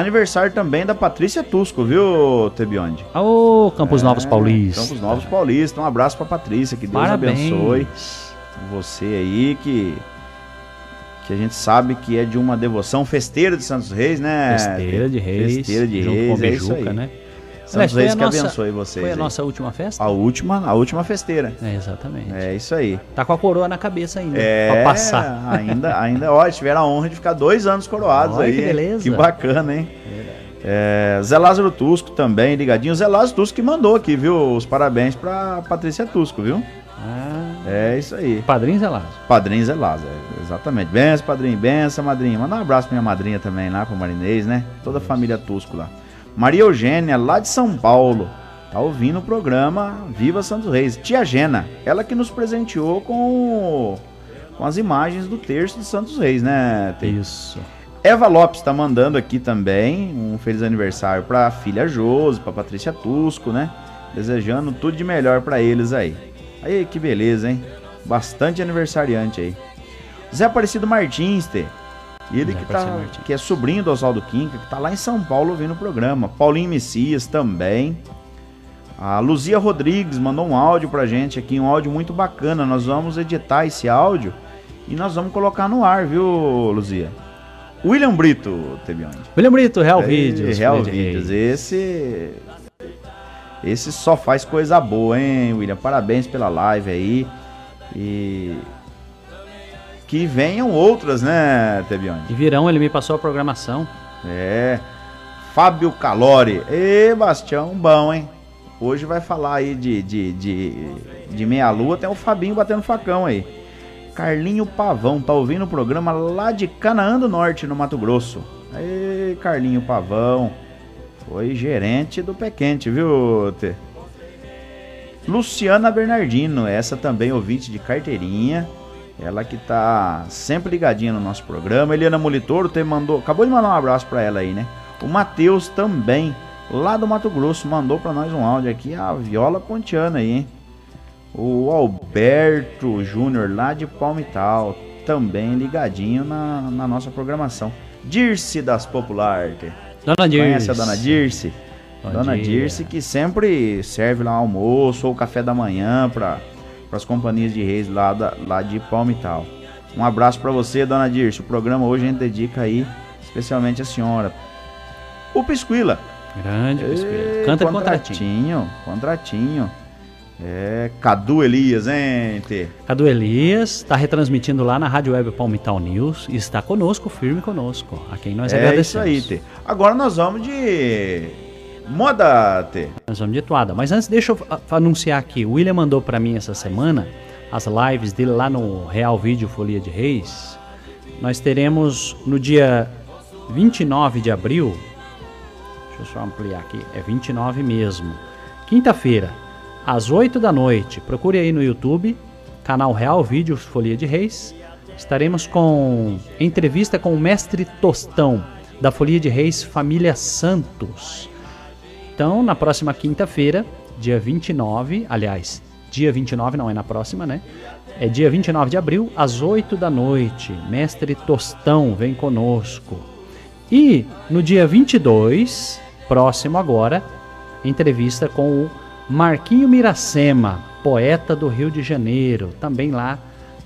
Aniversário também da Patrícia Tusco, viu, Tebionde? Ô, Campos É, Novos Paulista. Campos Novos Paulista. Um abraço pra Patrícia, que Deus Parabéns. abençoe você aí, que, que a gente sabe que é de uma devoção festeira de Santos Reis, né? Festeira de Reis, Festeira de junto Reis, com a é Bijuca, aí. né? Santos Reis que nossa- abençoe vocês. Foi a aí. nossa última festa? A última, a última festeira. É, exatamente. É isso aí. Tá com a coroa na cabeça ainda, É, pra passar. ainda, ainda, ó, tiveram a honra de ficar dois anos coroados Olha aí. que beleza. Que bacana, hein? É, Zé Lázaro Tusco também, ligadinho. Zé Lázaro Tusco que mandou aqui, viu? Os parabéns pra Patrícia Tusco, viu? É isso aí. Padrinho Zé Lázaro. Padrinho Zé Lázaro, exatamente. Benção, padrinho, benção, madrinha. Manda um abraço pra minha madrinha também lá, pro Marinês, né? Toda a família Tusco lá. Maria Eugênia, lá de São Paulo, tá ouvindo o programa Viva Santos Reis. Tia Gena, ela que nos presenteou com, com as imagens do terço de Santos Reis, né? Tê? Isso. Eva Lopes tá mandando aqui também um feliz aniversário pra filha Josi, pra Patrícia Tusco, né? Desejando tudo de melhor pra eles aí. Aí, que beleza, hein? Bastante aniversariante aí. Zé Aparecido Martins, Tê. Ele que, tá, que é sobrinho do Oswaldo Quinca, que tá lá em São Paulo ouvindo o programa. Paulinho Messias também. A Luzia Rodrigues mandou um áudio pra gente aqui, um áudio muito bacana. Nós vamos editar esse áudio e nós vamos colocar no ar, viu, Luzia? William Brito, Tebione. William Brito, Real Aí, Vídeos. Real Vídeos. Esse. Esse só faz coisa boa, hein, William? Parabéns pela live aí. E. Que venham outras, né, Tebione? E virão, ele me passou a programação. É. Fábio Calori. Ê, Bastião, bom, hein? Hoje vai falar aí de, de, de, de meia-lua, tem o Fabinho batendo facão aí. Carlinho Pavão, tá ouvindo o programa lá de Canaã do Norte, no Mato Grosso. Ê, Carlinho Pavão. Foi gerente do Pé Quente, viu, Tê? Luciana Bernardino, essa também ouvinte de carteirinha. Ela que tá sempre ligadinha no nosso programa. Eliana Molitoro te mandou, acabou de mandar um abraço pra ela aí, né? O Matheus também, lá do Mato Grosso, mandou pra nós um áudio aqui, a viola pontiana aí, hein? O Alberto Júnior, lá de Palmital, também ligadinho na, na nossa programação. Dirce das Popular. Dona Dirce. Conhece a Dona Dirce? Bom Dona dia. Dirce que sempre serve lá almoço ou café da manhã para as companhias de reis lá, da, lá de Palmital. Um abraço para você, Dona Dirce. O programa hoje a gente dedica aí especialmente a senhora. O Pisquila. Grande Pisquila. Canta contratinho. contratinho. Contratinho. É, Cadu Elias, hein, Tê? Cadu Elias está retransmitindo lá na Rádio Web Palmital News e está conosco, firme conosco, a quem nós é agradecemos. isso aí, Tê. Agora nós vamos de moda, Tê. Nós vamos de toada. Mas antes, deixa eu anunciar aqui. O William mandou para mim essa semana as lives dele lá no Real Vídeo Folia de Reis. Nós teremos no dia 29 de abril. Deixa eu só ampliar aqui. É 29 mesmo. Quinta-feira, às 8 da noite. Procure aí no YouTube, canal Real Vídeos Folia de Reis. Estaremos com entrevista com o mestre Tostão da Folia de Reis Família Santos. Então, na próxima quinta-feira, dia 29, aliás, dia 29 não é na próxima, né? É dia 29 de abril, às 8 da noite. Mestre Tostão vem conosco. E no dia 22, próximo agora, entrevista com o Marquinho Miracema, poeta do Rio de Janeiro, também lá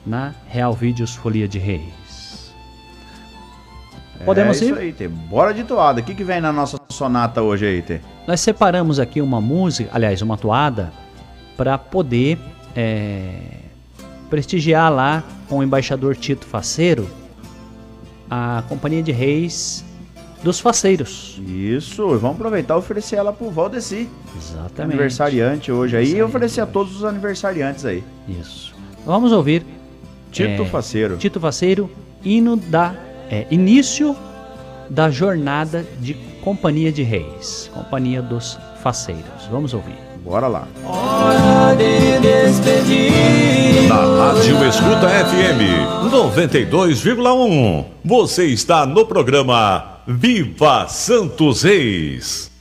na Real Vídeos Folia de Reis. Podemos é ir? isso aí, Tê. Bora de toada. O que, que vem na nossa sonata hoje aí, Tê? Nós separamos aqui uma música, aliás, uma toada, para poder é, prestigiar lá com o embaixador Tito Faceiro a Companhia de Reis dos Faceiros. Isso, vamos aproveitar e oferecer ela pro Valdeci. Exatamente. Aniversariante hoje aí e oferecer a todos os aniversariantes aí. Isso. Vamos ouvir Tito é, Faceiro. Tito Faceiro, hino da é, início da jornada de Companhia de Reis, Companhia dos Faceiros. Vamos ouvir. Bora lá. Hora de despedir. Na Rádio Escuta FM 92,1. Você está no programa Viva Santos Reis.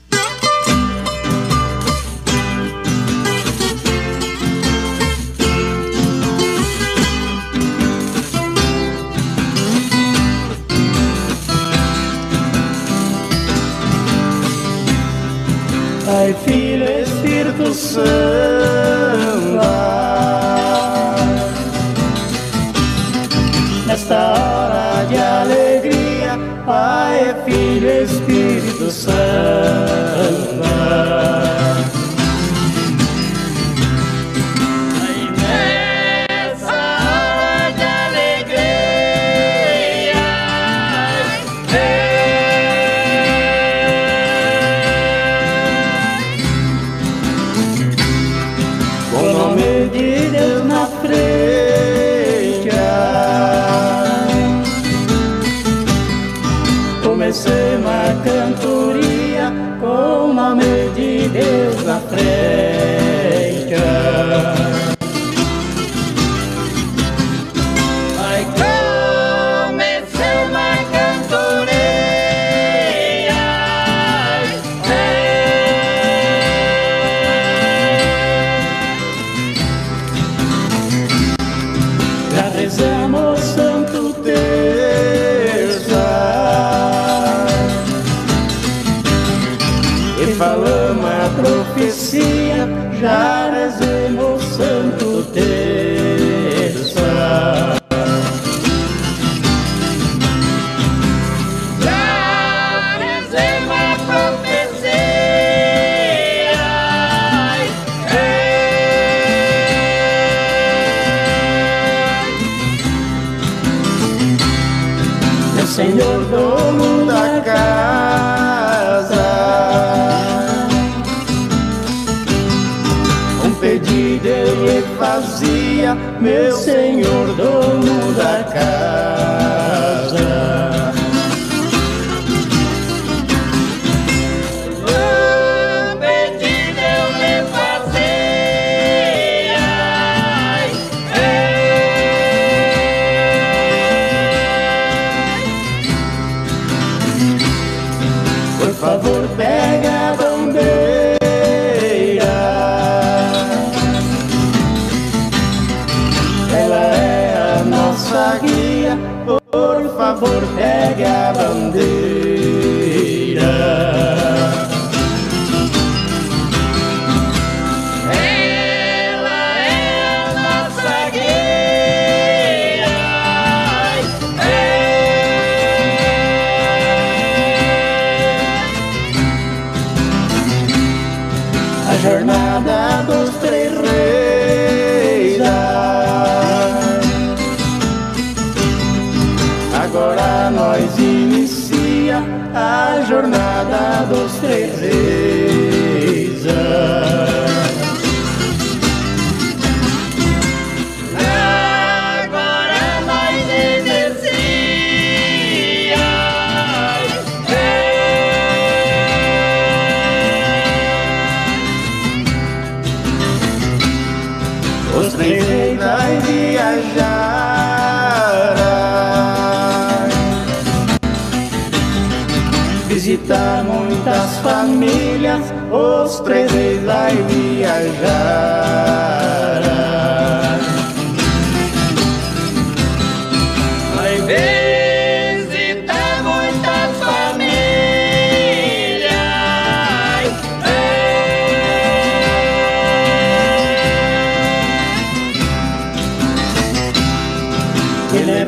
Santo. Nesta hora de alegria, Pai, Filho, Espírito Santo.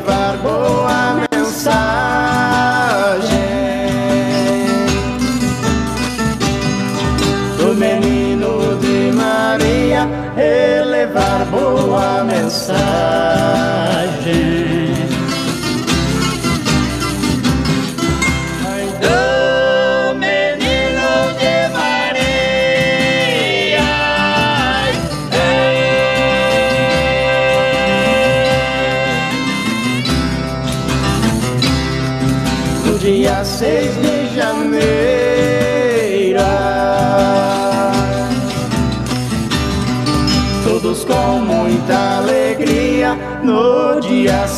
barbo.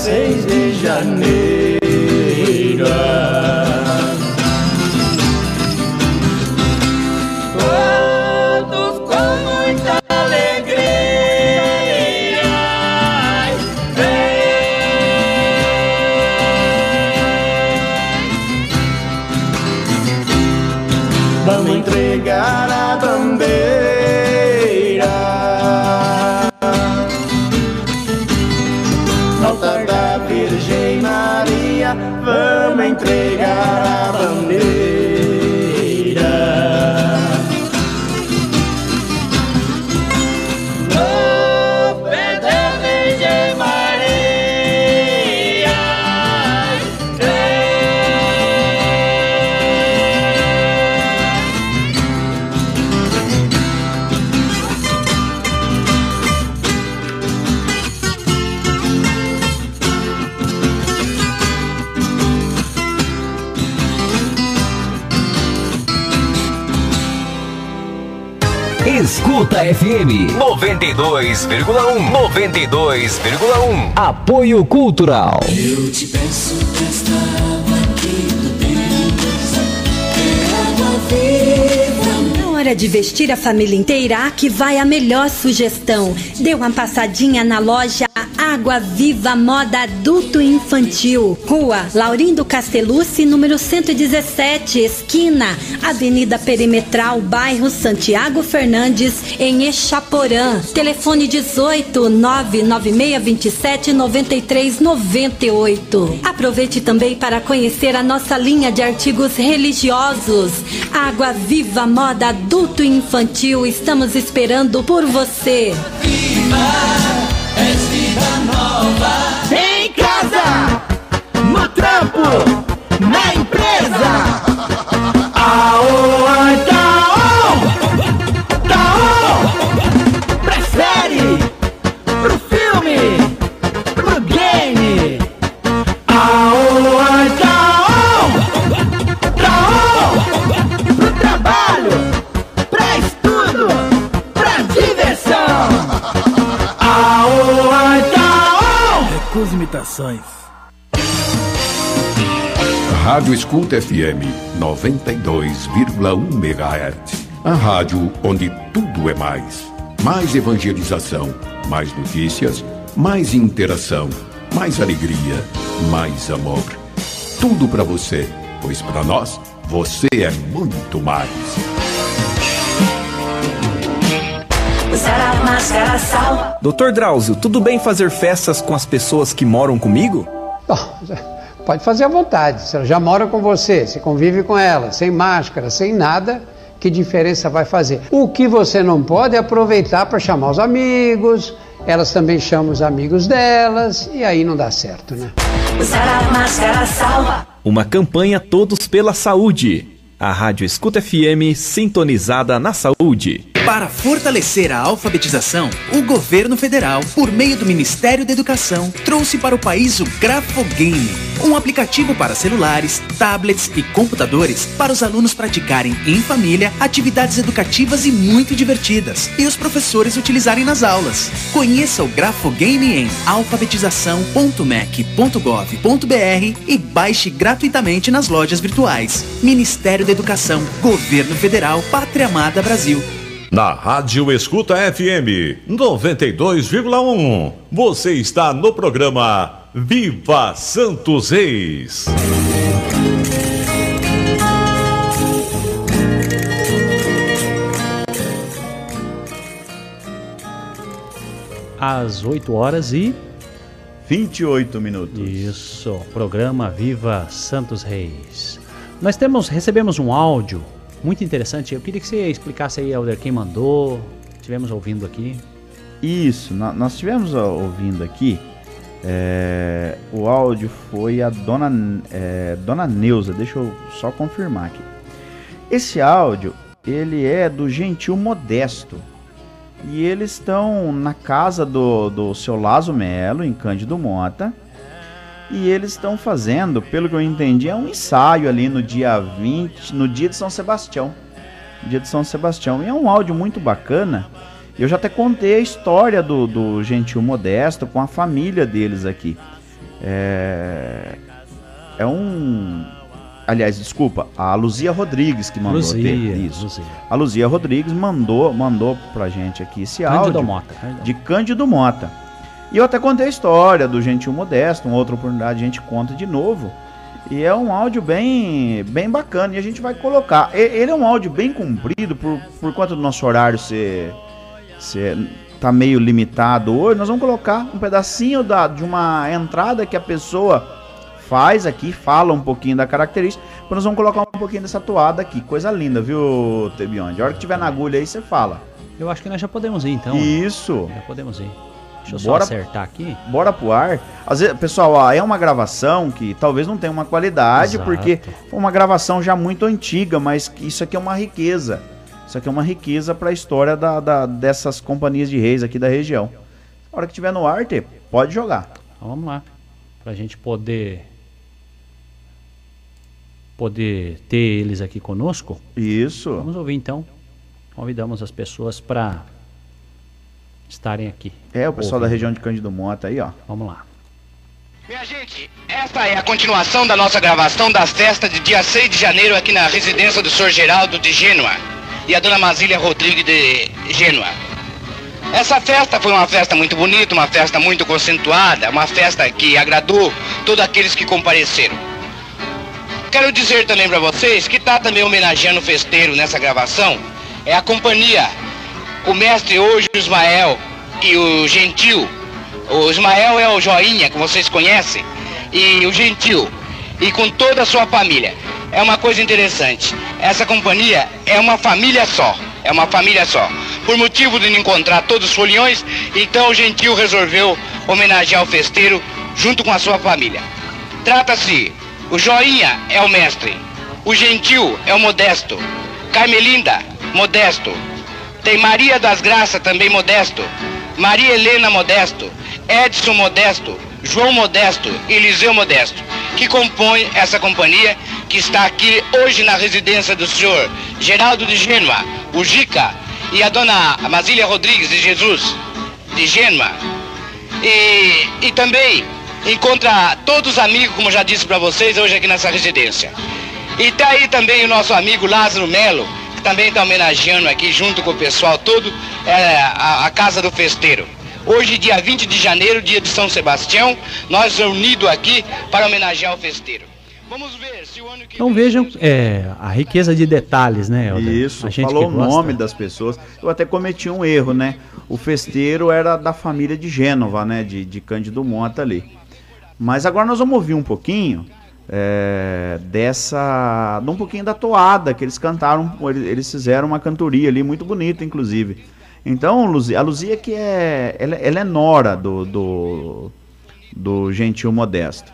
seis de janeiro. 92,1. 92,1. Apoio Cultural. Eu te peço esta água que tu tens, na hora de vestir a família inteira, aqui vai a melhor sugestão. Dê uma passadinha na loja Água Viva Moda Adulto e Infantil. Rua Laurindo Castellucci, número 117, esquina Avenida Perimetral, bairro Santiago Fernandes, em Echaporã. Telefone 18 99627 9398. Aproveite também para conhecer a nossa linha de artigos religiosos. Água Viva Moda Adulto e Infantil. Estamos esperando por você. És vida nova. Em casa, no trampo, na empresa. Tá on? Pra série, pro filme, Rádio Escuta FM 92,1 MHz. A rádio onde tudo é mais. Mais evangelização, mais notícias, mais interação, mais alegria, mais amor. Tudo para você, pois para nós você é muito mais. Usar a máscara salva. Doutor Drauzio, tudo bem fazer festas com as pessoas que moram comigo? Pode fazer à vontade. Se ela já mora com você, você convive com ela, sem máscara, sem nada, que diferença vai fazer? O que você não pode é aproveitar para chamar os amigos, elas também chamam os amigos delas, e aí não dá certo, né? Usar a máscara salva. Uma campanha Todos pela Saúde. A Rádio Escuta FM sintonizada na saúde. Para fortalecer a alfabetização, o governo federal, por meio do Ministério da Educação, trouxe para o país o Grafogame, um aplicativo para celulares, tablets e computadores para os alunos praticarem em família atividades educativas e muito divertidas e os professores utilizarem nas aulas. Conheça o Grafogame em alfabetização.mec.gov.br e baixe gratuitamente nas lojas virtuais. Ministério da Educação, Governo Federal, Pátria Amada Brasil. Na Rádio Escuta FM 92,1. Você está no programa Viva Santos Reis. Às 8 horas e 28 minutos. Isso, programa Viva Santos Reis. Nós temos, recebemos um áudio muito interessante. Eu queria que você explicasse aí, Helder, quem mandou. Tivemos ouvindo aqui. Isso, nó- nós estivemos ó, ouvindo aqui. É, o áudio foi a dona, é, dona Neuza. Deixa eu só confirmar aqui. Esse áudio, ele é do Gentil Modesto. E eles estão na casa do, do seu Lazo Melo, em Cândido Mota. E eles estão fazendo, pelo que eu entendi, é um ensaio ali no dia 20, no dia de São Sebastião. Dia de São Sebastião. E é um áudio muito bacana. Eu já até contei a história do, do Gentil Modesto com a família deles aqui. É, é um. Aliás, desculpa, a Luzia Rodrigues que mandou Luzia, ter isso. Luzia. A Luzia Rodrigues mandou, mandou pra gente aqui esse Cândido áudio Mota, de Cândido Mota. E eu até contei a história do Gentil Modesto, uma outra oportunidade a gente conta de novo. E é um áudio bem, bem bacana e a gente vai colocar. Ele é um áudio bem comprido por, por conta do nosso horário ser, tá meio limitado hoje. Nós vamos colocar um pedacinho da, de uma entrada que a pessoa faz aqui, fala um pouquinho da característica. Nós vamos colocar um pouquinho dessa toada aqui. Coisa linda, viu, Tebionde? A hora que tiver na agulha aí, você fala. Eu acho que nós já podemos ir então. Isso. Já podemos ir. Deixa eu só Bora- acertar aqui. Bora pro ar. Às vezes, pessoal, ó, é uma gravação que talvez não tenha uma qualidade, Exato. porque foi uma gravação já muito antiga, mas isso aqui é uma riqueza. Isso aqui é uma riqueza para a história da, da- dessas companhias de reis aqui da região. A hora que tiver no ar, Tê, pode jogar. Então vamos lá. Pra gente poder poder ter eles aqui conosco. Isso. Vamos ouvir então. Convidamos as pessoas para estarem aqui. É, o pessoal da região de Cândido Mota aí, ó. Vamos lá. Esta é a continuação da nossa gravação das festas de dia 6 de janeiro aqui na residência do Sr. Geraldo de Gênua. E a dona Masília Rodrigues de Gênua. Essa festa foi uma festa muito bonita, uma festa muito concentrada, uma festa que agradou todos aqueles que compareceram. Quero dizer também para vocês que está também homenageando o festeiro nessa gravação, é a companhia, o mestre hoje, o Ismael e o Gentil. O Ismael é o Joinha, que vocês conhecem, e o Gentil, e com toda a sua família. É uma coisa interessante, essa companhia é uma família só, é uma família só. Por motivo de não encontrar todos os foliões, então o Gentil resolveu homenagear o festeiro junto com a sua família. Trata-se, o Joinha é o mestre, o Gentil é o modesto, Carmelinda, modesto. Tem Maria das Graças, também modesto, Maria Helena Modesto, Edson Modesto, João Modesto e Eliseu Modesto, que compõem essa companhia que está aqui hoje na residência do senhor Geraldo de Gênua, o Gica, e a dona Masília Rodrigues de Jesus, de Gênua. E, e também encontra todos os amigos, como já disse para vocês, hoje aqui nessa residência. E tá aí também o nosso amigo Lázaro Melo, que também está homenageando aqui junto com o pessoal todo é, a, a Casa do Festeiro. Hoje, dia 20 de janeiro, dia de São Sebastião, nós reunidos aqui para homenagear o festeiro. Então vejam é, a riqueza de detalhes, né, Helder? Isso, A gente falou o que nome das pessoas. Eu até cometi um erro, né? O festeiro era da família de Gênova, né? De, de Cândido Monta ali. Mas agora nós vamos ouvir um pouquinho é, dessa. de um pouquinho da toada que eles cantaram. Eles fizeram uma cantoria ali muito bonita, inclusive. Então, Luzia- a Luzia que é. Ela, ela é nora do, do, do Gentil Modesto.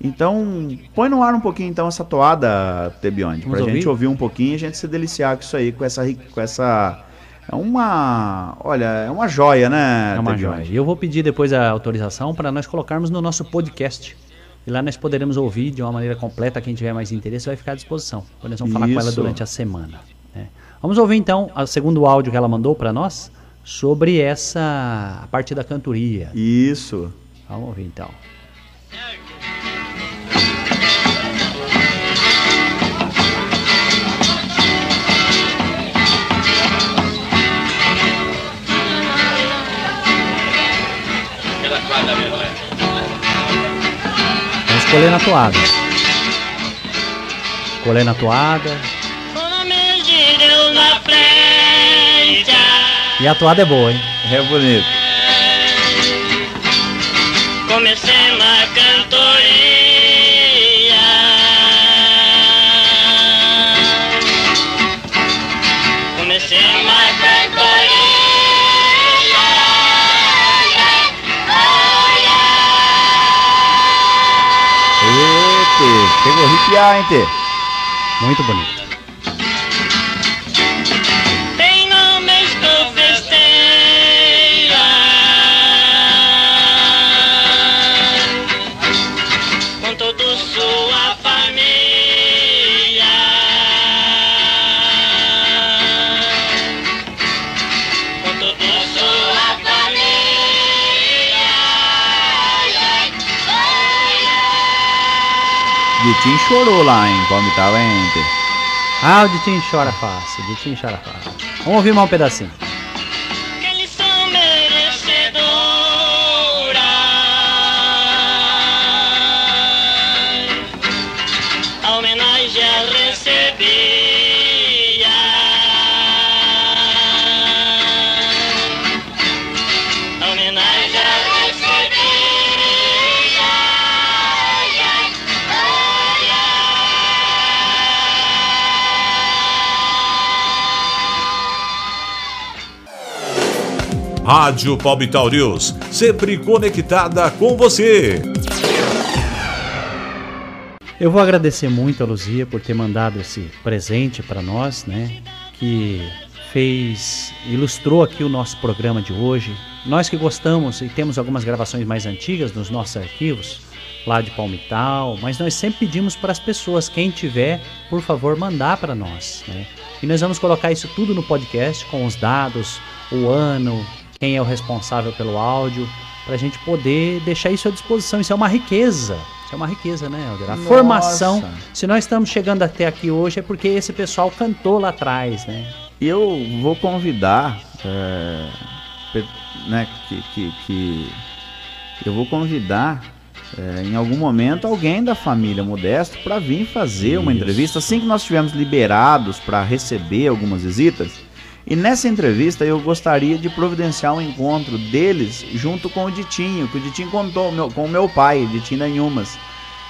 Então, põe no ar um pouquinho então essa toada, Tebionde, pra ouvir? gente ouvir um pouquinho e a gente se deliciar com isso aí, com essa. Com essa é uma. Olha, é uma joia, né? É uma Tebionde? joia. E eu vou pedir depois a autorização para nós colocarmos no nosso podcast. E lá nós poderemos ouvir de uma maneira completa. Quem tiver mais interesse vai ficar à disposição. Nós vamos falar com ela Isso. durante a semana. né? Vamos ouvir então o segundo áudio que ela mandou para nós sobre essa parte da cantoria. Isso. Vamos ouvir então. Vamos escolher na toada. Escolher na toada. E a toada é boa, hein? É bonito. Comecei na cantoria. Comecei na cantoria. Eita, chegou a arrepiar, hein, Tê? Muito bonito. Ditinho chorou lá, hein? Como tava, hein? Ah, o Ditinho chora fácil. O Ditinho chora fácil. Vamos ouvir mais um pedacinho. Rádio Palmital News, sempre conectada com você. Eu vou agradecer muito a Luzia por ter mandado esse presente para nós, né? Que fez, ilustrou aqui o nosso programa de hoje. Nós que gostamos e temos algumas gravações mais antigas nos nossos arquivos, lá de Palmital, mas nós sempre pedimos para as pessoas, quem tiver, por favor, mandar para nós, né? E nós vamos colocar isso tudo no podcast com os dados, o ano, quem é o responsável pelo áudio, para a gente poder deixar isso à disposição. Isso é uma riqueza. Isso é uma riqueza, né, Helder? A Nossa. formação. Se nós estamos chegando até aqui hoje é porque esse pessoal cantou lá atrás, né? E eu vou convidar, é, né, que, que, que eu vou convidar é, em algum momento alguém da família Modesto para vir fazer uma Isso. entrevista assim que nós estivermos liberados para receber algumas visitas. E nessa entrevista eu gostaria de providenciar um encontro deles junto com o Ditinho, que o Ditinho contou com o meu pai, Ditinho da Inhumas.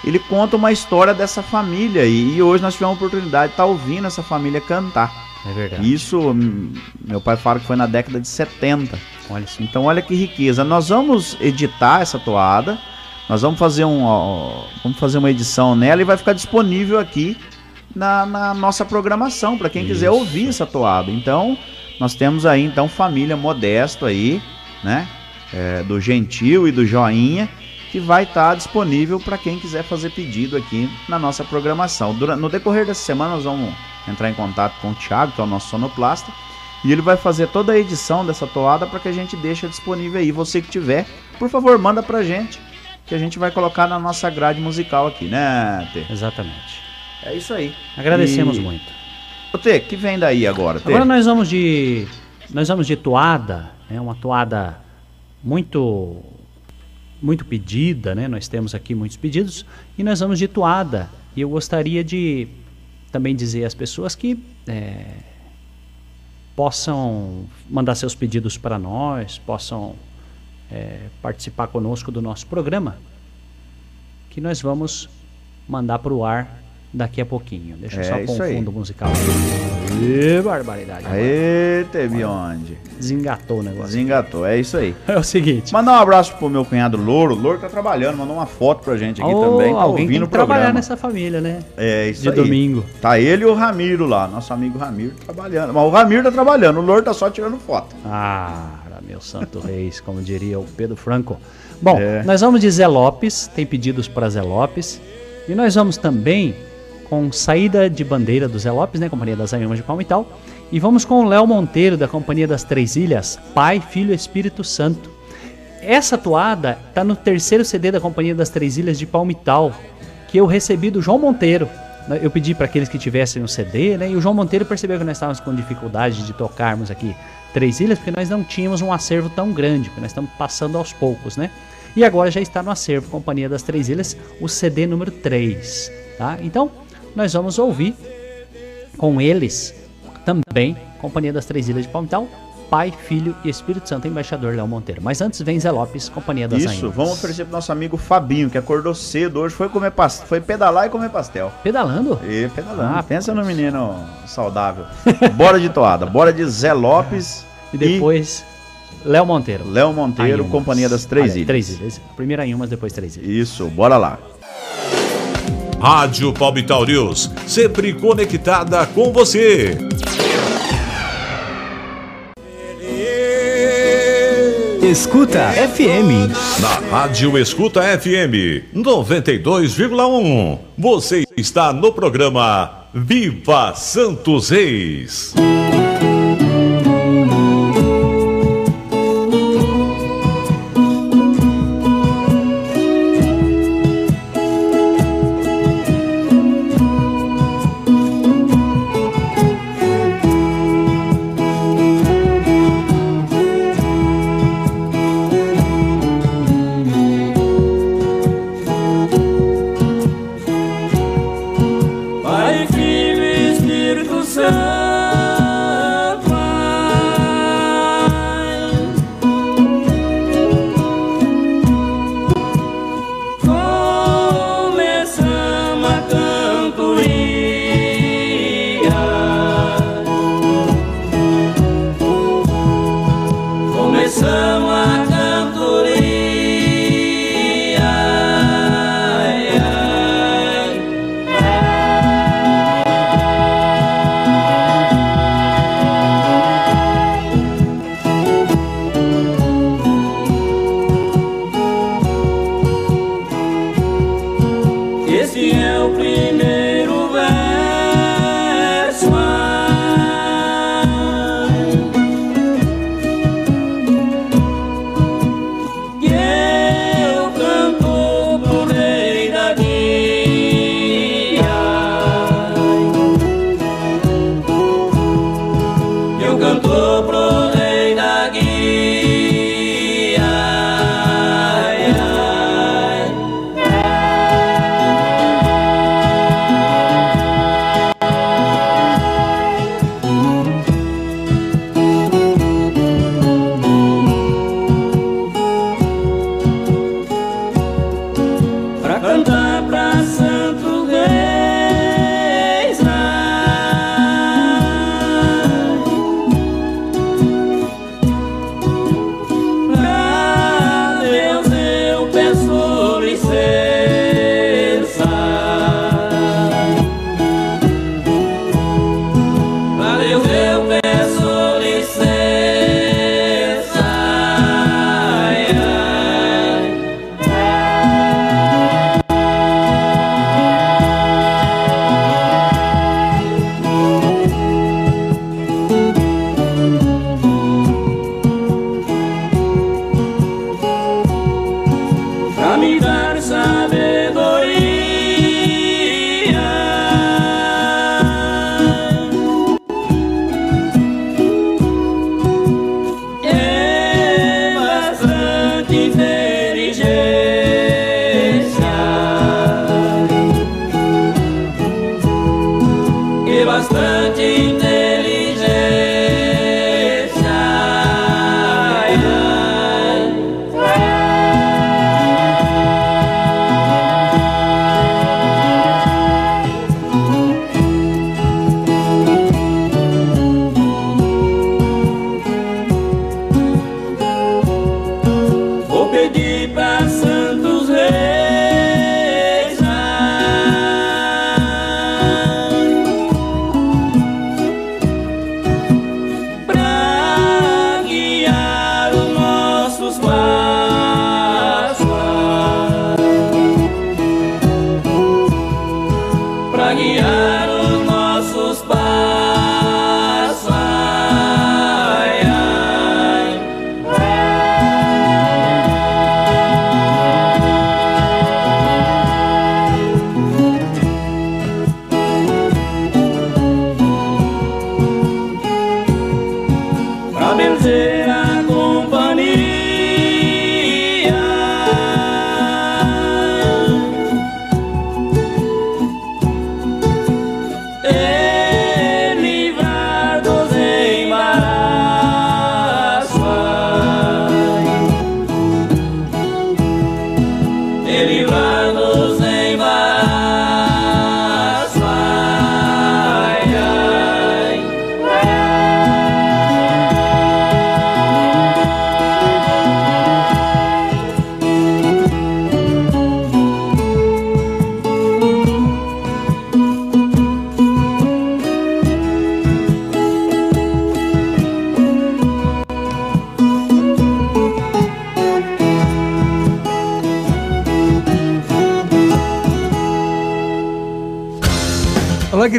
Ele conta uma história dessa família e, e hoje nós tivemos a oportunidade de estar ouvindo essa família cantar. É verdade. Isso, hum, meu pai fala que foi na década de 70. Olha só. Então olha que riqueza. Nós vamos editar essa toada, nós vamos fazer um, ó, vamos fazer uma edição nela e vai ficar disponível aqui na, na nossa programação para quem quiser Isso. ouvir essa toada. Então nós temos aí então família modesto aí, né? É, do Gentil e do Joinha que vai estar disponível para quem quiser fazer pedido aqui na nossa programação. Durante, no decorrer dessa semana nós vamos entrar em contato com o Thiago, que é o nosso sonoplasta, e ele vai fazer toda a edição dessa toada para que a gente deixe disponível aí. Você que tiver, por favor, manda pra gente, que a gente vai colocar na nossa grade musical aqui, né, Tê? Exatamente. É isso aí. Agradecemos E- muito. Ô, Tê, que vem daí agora, Tê? Agora nós vamos de nós vamos de toada, né? Uma toada muito muito pedida, né? Nós temos aqui muitos pedidos e nós vamos de toada. E eu gostaria de também dizer às pessoas que é, possam mandar seus pedidos para nós, possam é, participar conosco do nosso programa, que nós vamos mandar para o ar daqui a pouquinho. Deixa eu É só pôr um aí. fundo musical. Ê, barbaridade. Aê, Tê Bionde. Desengatou o negócio. Desengatou, é isso aí. É o seguinte. Mandar um abraço pro meu cunhado Louro. O Louro tá trabalhando, mandou uma foto pra gente aqui Ô, também. Tá alguém ouvindo tem que trabalhar nessa família, né? É isso de aí. domingo. Tá ele e o Ramiro lá, nosso amigo Ramiro trabalhando. Mas o Ramiro tá trabalhando, o Louro tá só tirando foto. Ah, meu santo reis, como diria o Pedro Franco. Bom, É. nós vamos de Zé Lopes, tem pedidos para Zé Lopes. E nós vamos também com Saída de Bandeira do Zé Lopes, né? Companhia das Anhumas de Palmital. E vamos com o Léo Monteiro, da Companhia das Três Ilhas, Pai, Filho e Espírito Santo. Essa toada tá no terceiro CD da Companhia das Três Ilhas de Palmital, que eu recebi do João Monteiro. Eu pedi para aqueles que tivessem o CD, né? E o João Monteiro percebeu que nós estávamos com dificuldade de tocarmos aqui Três Ilhas, porque nós não tínhamos um acervo tão grande, porque nós estamos passando aos poucos, né? E agora já está no acervo Companhia das Três Ilhas, o CD número 3, tá? Então, nós vamos ouvir com eles também Companhia das Três Ilhas de Palmital, Pai, Filho e Espírito Santo, embaixador Léo Monteiro. Mas antes vem Zé Lopes, Companhia das Isso, vamos oferecer pro nosso amigo Fabinho, que acordou cedo hoje, foi comer pastel, foi pedalar e comer pastel. Pedalando? E pedalando. Ah, Pensa no menino saudável. bora de toada, bora de Zé Lopes E depois Léo Monteiro. Léo Monteiro. Companhia das Três Olha, Ilhas. Três Ilhas. Primeiro Anhumas, depois Três Ilhas. Isso, bora lá. Rádio Palmital News, sempre conectada com você. Escuta FM. Na Rádio Escuta FM 92,1. Você está no programa Viva Santos Reis.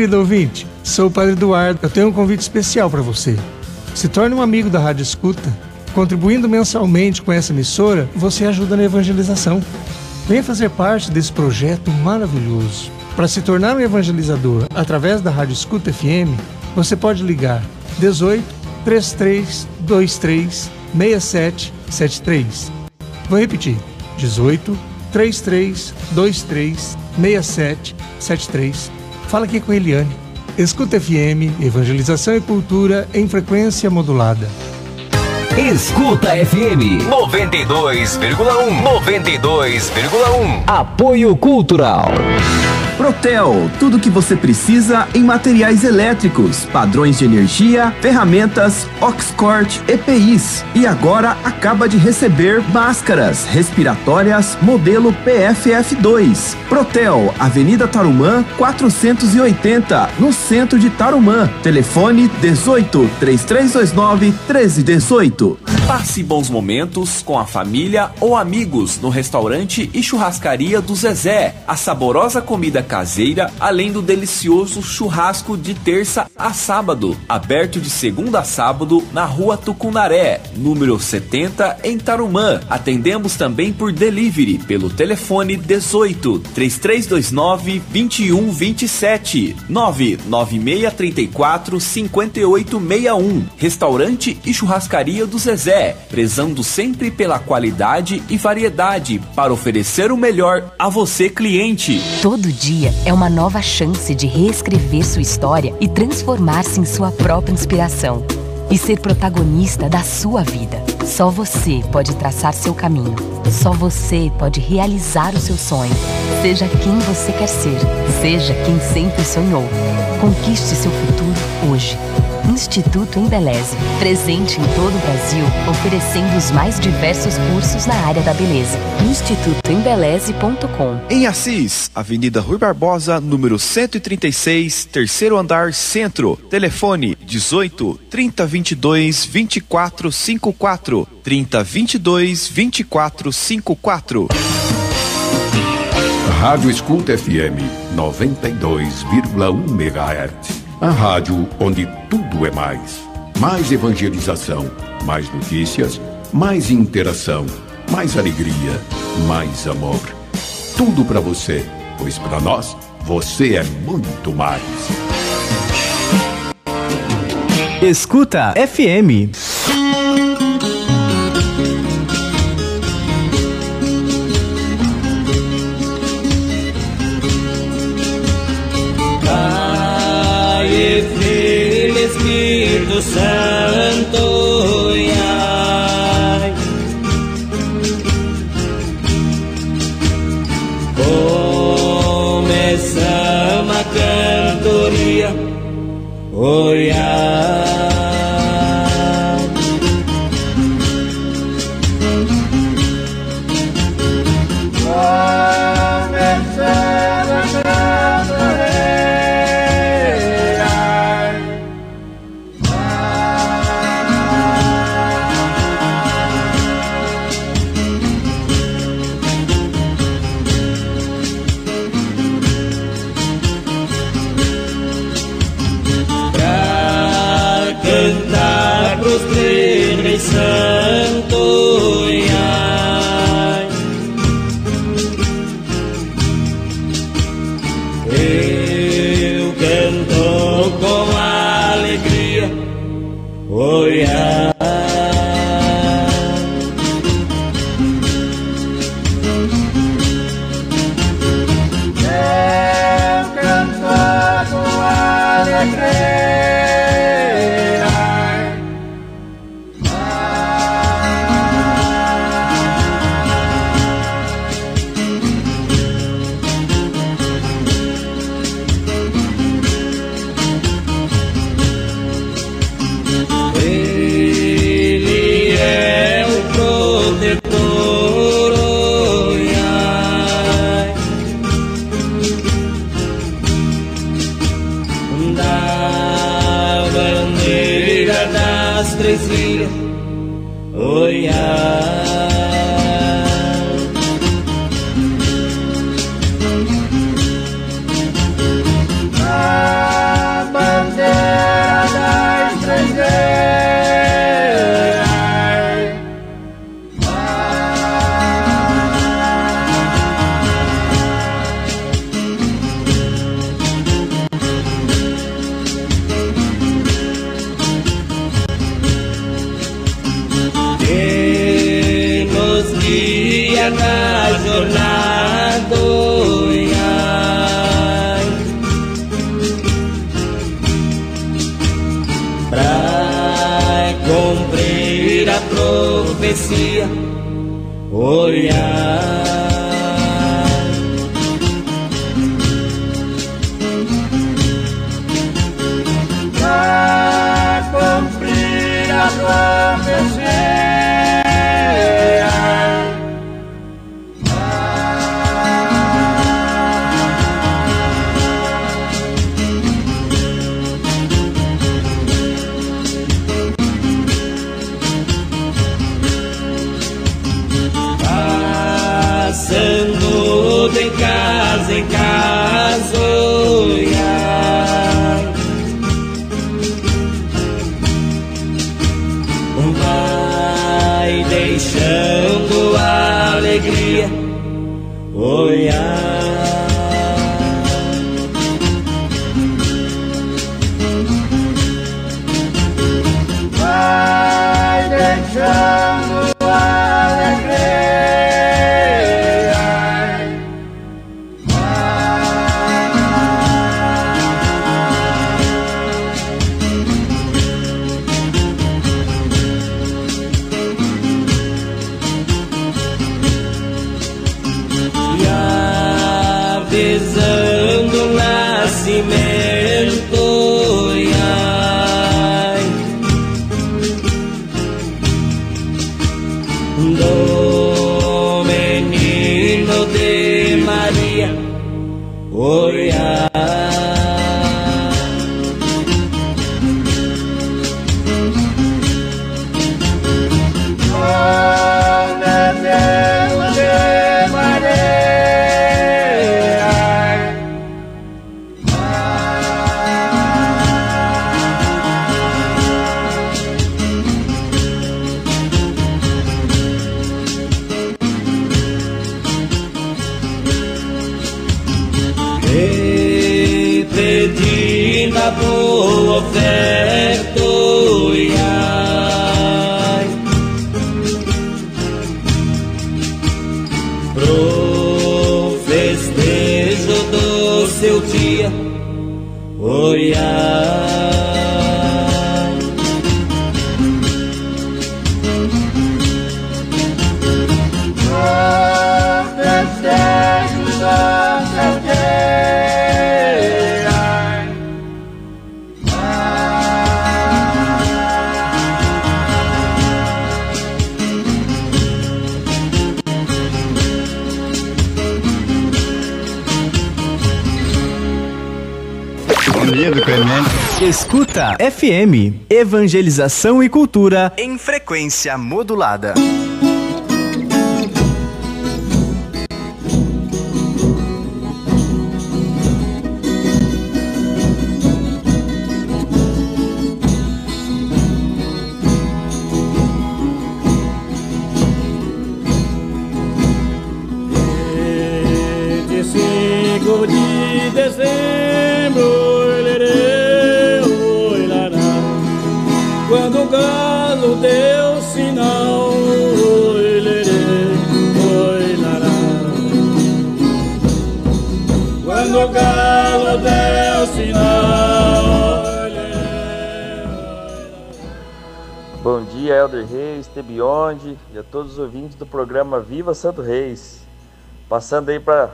Querido ouvinte. Sou o Padre Eduardo. Eu tenho um convite especial para você. Se torne um amigo da Rádio Escuta. Contribuindo mensalmente com essa emissora, você ajuda na evangelização. Venha fazer parte desse projeto maravilhoso. Para se tornar um evangelizador através da Rádio Escuta FM, você pode ligar 18 33 23 67 73. Vou repetir: 18 33 23 67 73. Fala aqui com a Eliane. Escuta FM, Evangelização e Cultura em frequência modulada. Escuta FM 92,1 92,1 Apoio Cultural. Protel, tudo o que você precisa em materiais elétricos, padrões de energia, ferramentas, Oxcort, EPIs. E agora acaba de receber máscaras respiratórias modelo PFF2. Protel, Avenida Tarumã, 480, no centro de Tarumã. Telefone 18 3329 1318. Passe bons momentos com a família ou amigos no restaurante e churrascaria do Zezé. A saborosa comida caseira, além do delicioso churrasco de terça a sábado. Aberto de segunda a sábado na rua Tucunaré, número 70, em Tarumã. Atendemos também por delivery pelo telefone 18 3329 2127 99634 5861. Restaurante e churrascaria do Zezé, prezando sempre pela qualidade e variedade para oferecer o melhor a você, cliente. Todo dia é uma nova chance de reescrever sua história e transformar-se em sua própria inspiração. E ser protagonista da sua vida. Só você pode traçar seu caminho. Só você pode realizar o seu sonho. Seja quem você quer ser. Seja quem sempre sonhou. Conquiste seu futuro hoje. Instituto Embeleze, presente em todo o Brasil, oferecendo os mais diversos cursos na área da beleza. institutoembeleze.com Em Assis, Avenida Rui Barbosa, número 136, terceiro andar, centro. Telefone 18 30 22 24 54 30 22 24 54. Rádio Escuta FM 92,1 MHz. A rádio onde tudo é mais. Mais evangelização, mais notícias, mais interação, mais alegria, mais amor. Tudo para você, pois para nós você é muito mais. Escuta FM. Santo, FM. Evangelização e cultura em frequência modulada. Viva Santo Reis. Passando aí para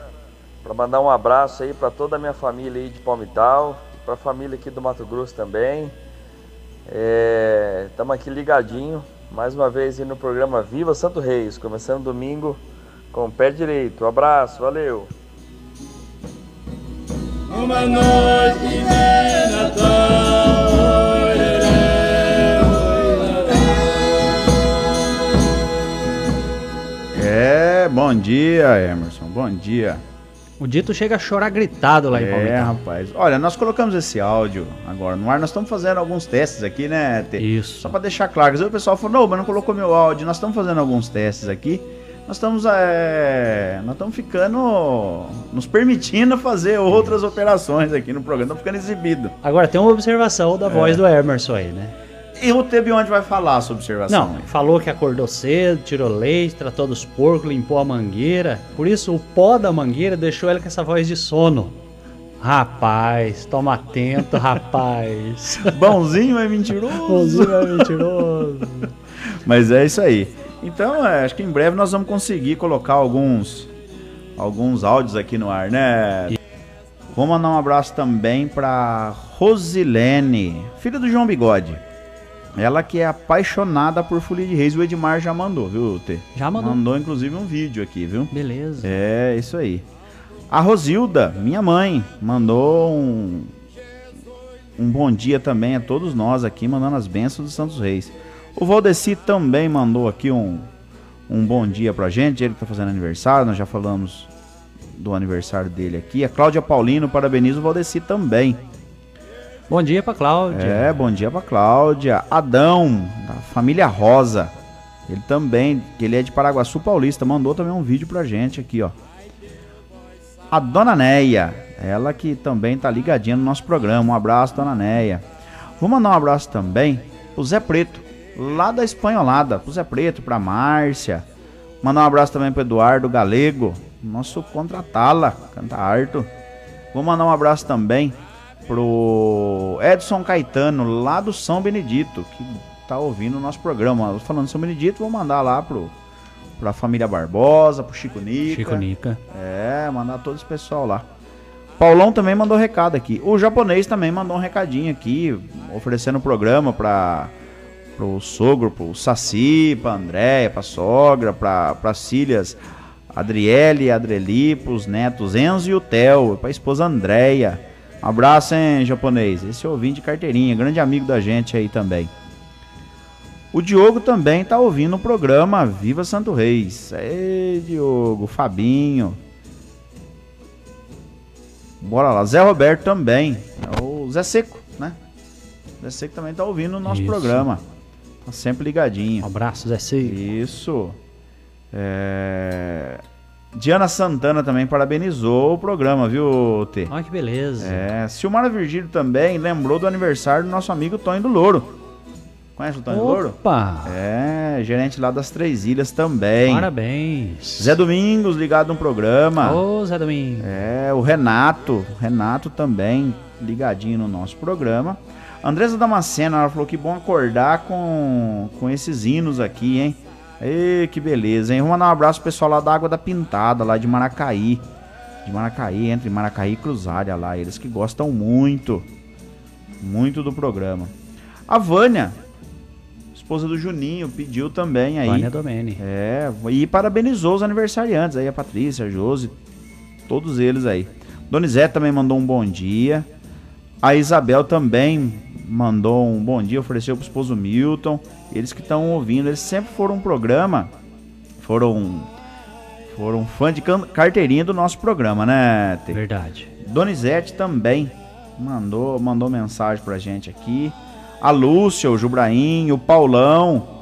mandar um abraço aí para toda a minha família aí de Palmital, para a família aqui do Mato Grosso também. Estamos aqui ligadinho, mais uma vez no programa Viva Santo Reis, começando domingo com o pé direito. Um abraço, valeu! uma noite de Natal, bom dia, Emerson. Bom dia. O Dito chega a chorar gritado lá em É, Palmital. rapaz. Olha, nós colocamos esse áudio agora no ar. Nós estamos fazendo alguns testes aqui, né, Tê? Isso. Só para deixar claro. Às vezes o pessoal falou, não, mas não colocou meu áudio. Nós estamos fazendo alguns testes aqui. Nós estamos, é, nós estamos ficando, nos permitindo fazer outras operações aqui no programa. Estamos ficando exibido. Agora tem uma observação da voz do Emerson aí, né? E o Tebe onde vai falar sobre observação? Não, falou que acordou cedo, tirou leite, tratou dos porcos, limpou a mangueira. Por isso, o pó da mangueira deixou ele com essa voz de sono. Rapaz, toma atento, rapaz. Bonzinho é mentiroso. Bonzinho é mentiroso. Mas é isso aí. Então, é, acho que em breve nós vamos conseguir colocar alguns alguns áudios aqui no ar, né? Vou mandar um abraço também para Rosilene, filha do João Bigode. Ela que é apaixonada por Folia de Reis, o Edmar já mandou, viu, T? Já mandou. Mandou inclusive um vídeo aqui, viu? Beleza. É, isso aí. A Rosilda, minha mãe, mandou um, um bom dia também a todos nós aqui, mandando as bênçãos dos Santos Reis. O Valdeci também mandou aqui um, um bom dia pra gente, ele tá fazendo aniversário, nós já falamos do aniversário dele aqui. A Cláudia Paulino parabeniza o Valdeci também. Bom dia pra Cláudia. É, bom dia pra Cláudia. Adão, da família Rosa. Ele também, que ele é de Paraguaçu Paulista, mandou também um vídeo pra gente aqui, ó. A Dona Neia, ela que também tá ligadinha no nosso programa. Um abraço, Dona Neia. Vou mandar um abraço também pro Zé Preto, lá da Espanholada. Pro Zé Preto, pra Márcia. Mandar um abraço também pro Eduardo Galego, nosso contratala, canta harto. Vou mandar um abraço também pro Edson Caetano, lá do São Benedito, que tá ouvindo o nosso programa. Falando de São Benedito, vou mandar lá pro, pra família Barbosa, pro Chico Nica. Chico Nica. É, mandar todo esse pessoal lá. Paulão também mandou recado aqui. O japonês também mandou um recadinho aqui, oferecendo o programa para pro sogro, pro Saci, pra Andréia, pra sogra, pra, pra Cílias, Adriele, Adreli, pros netos Enzo e o Theo, pra esposa Andréia. Um abraço, hein, japonês. Esse é ouvinte de carteirinha, grande amigo da gente aí também. O Diogo também tá ouvindo o programa Viva Santo Reis. Ei, Diogo, Fabinho. Bora lá. Zé Roberto também. É o Zé Seco, né? Zé Seco também tá ouvindo o nosso Isso. programa. Tá sempre ligadinho. Um abraço, Zé Seco. Isso. É... Diana Santana também parabenizou o programa, viu, T? Olha que beleza. É, Silmara Virgílio também lembrou do aniversário do nosso amigo Tonho do Louro. Conhece o Tonho do Louro? Opa! É, gerente lá das Três Ilhas também. Parabéns. Zé Domingos ligado no programa. Ô, Zé Domingos. É, o Renato. Renato também ligadinho no nosso programa. Andresa Damasceno, ela falou que bom acordar com, com esses hinos aqui, hein? Ê, que beleza, hein? Vamos mandar um abraço pro pessoal lá da Água da Pintada, lá de Maracaí. De Maracaí, entre Maracaí e Cruzária lá. Eles que gostam muito, muito do programa. A Vânia, esposa do Juninho, pediu também aí. Vânia Domene. É, e parabenizou os aniversariantes aí, a Patrícia, a Josi, todos eles aí. Donizete também mandou um bom dia. A Isabel também mandou um bom dia, ofereceu pro esposo Milton. Eles que estão ouvindo, eles sempre foram um programa, foram foram fã de carteirinha do nosso programa, né? Verdade. Donizete também mandou, mandou mensagem pra gente aqui. A Lúcia, o Jubraim, o Paulão.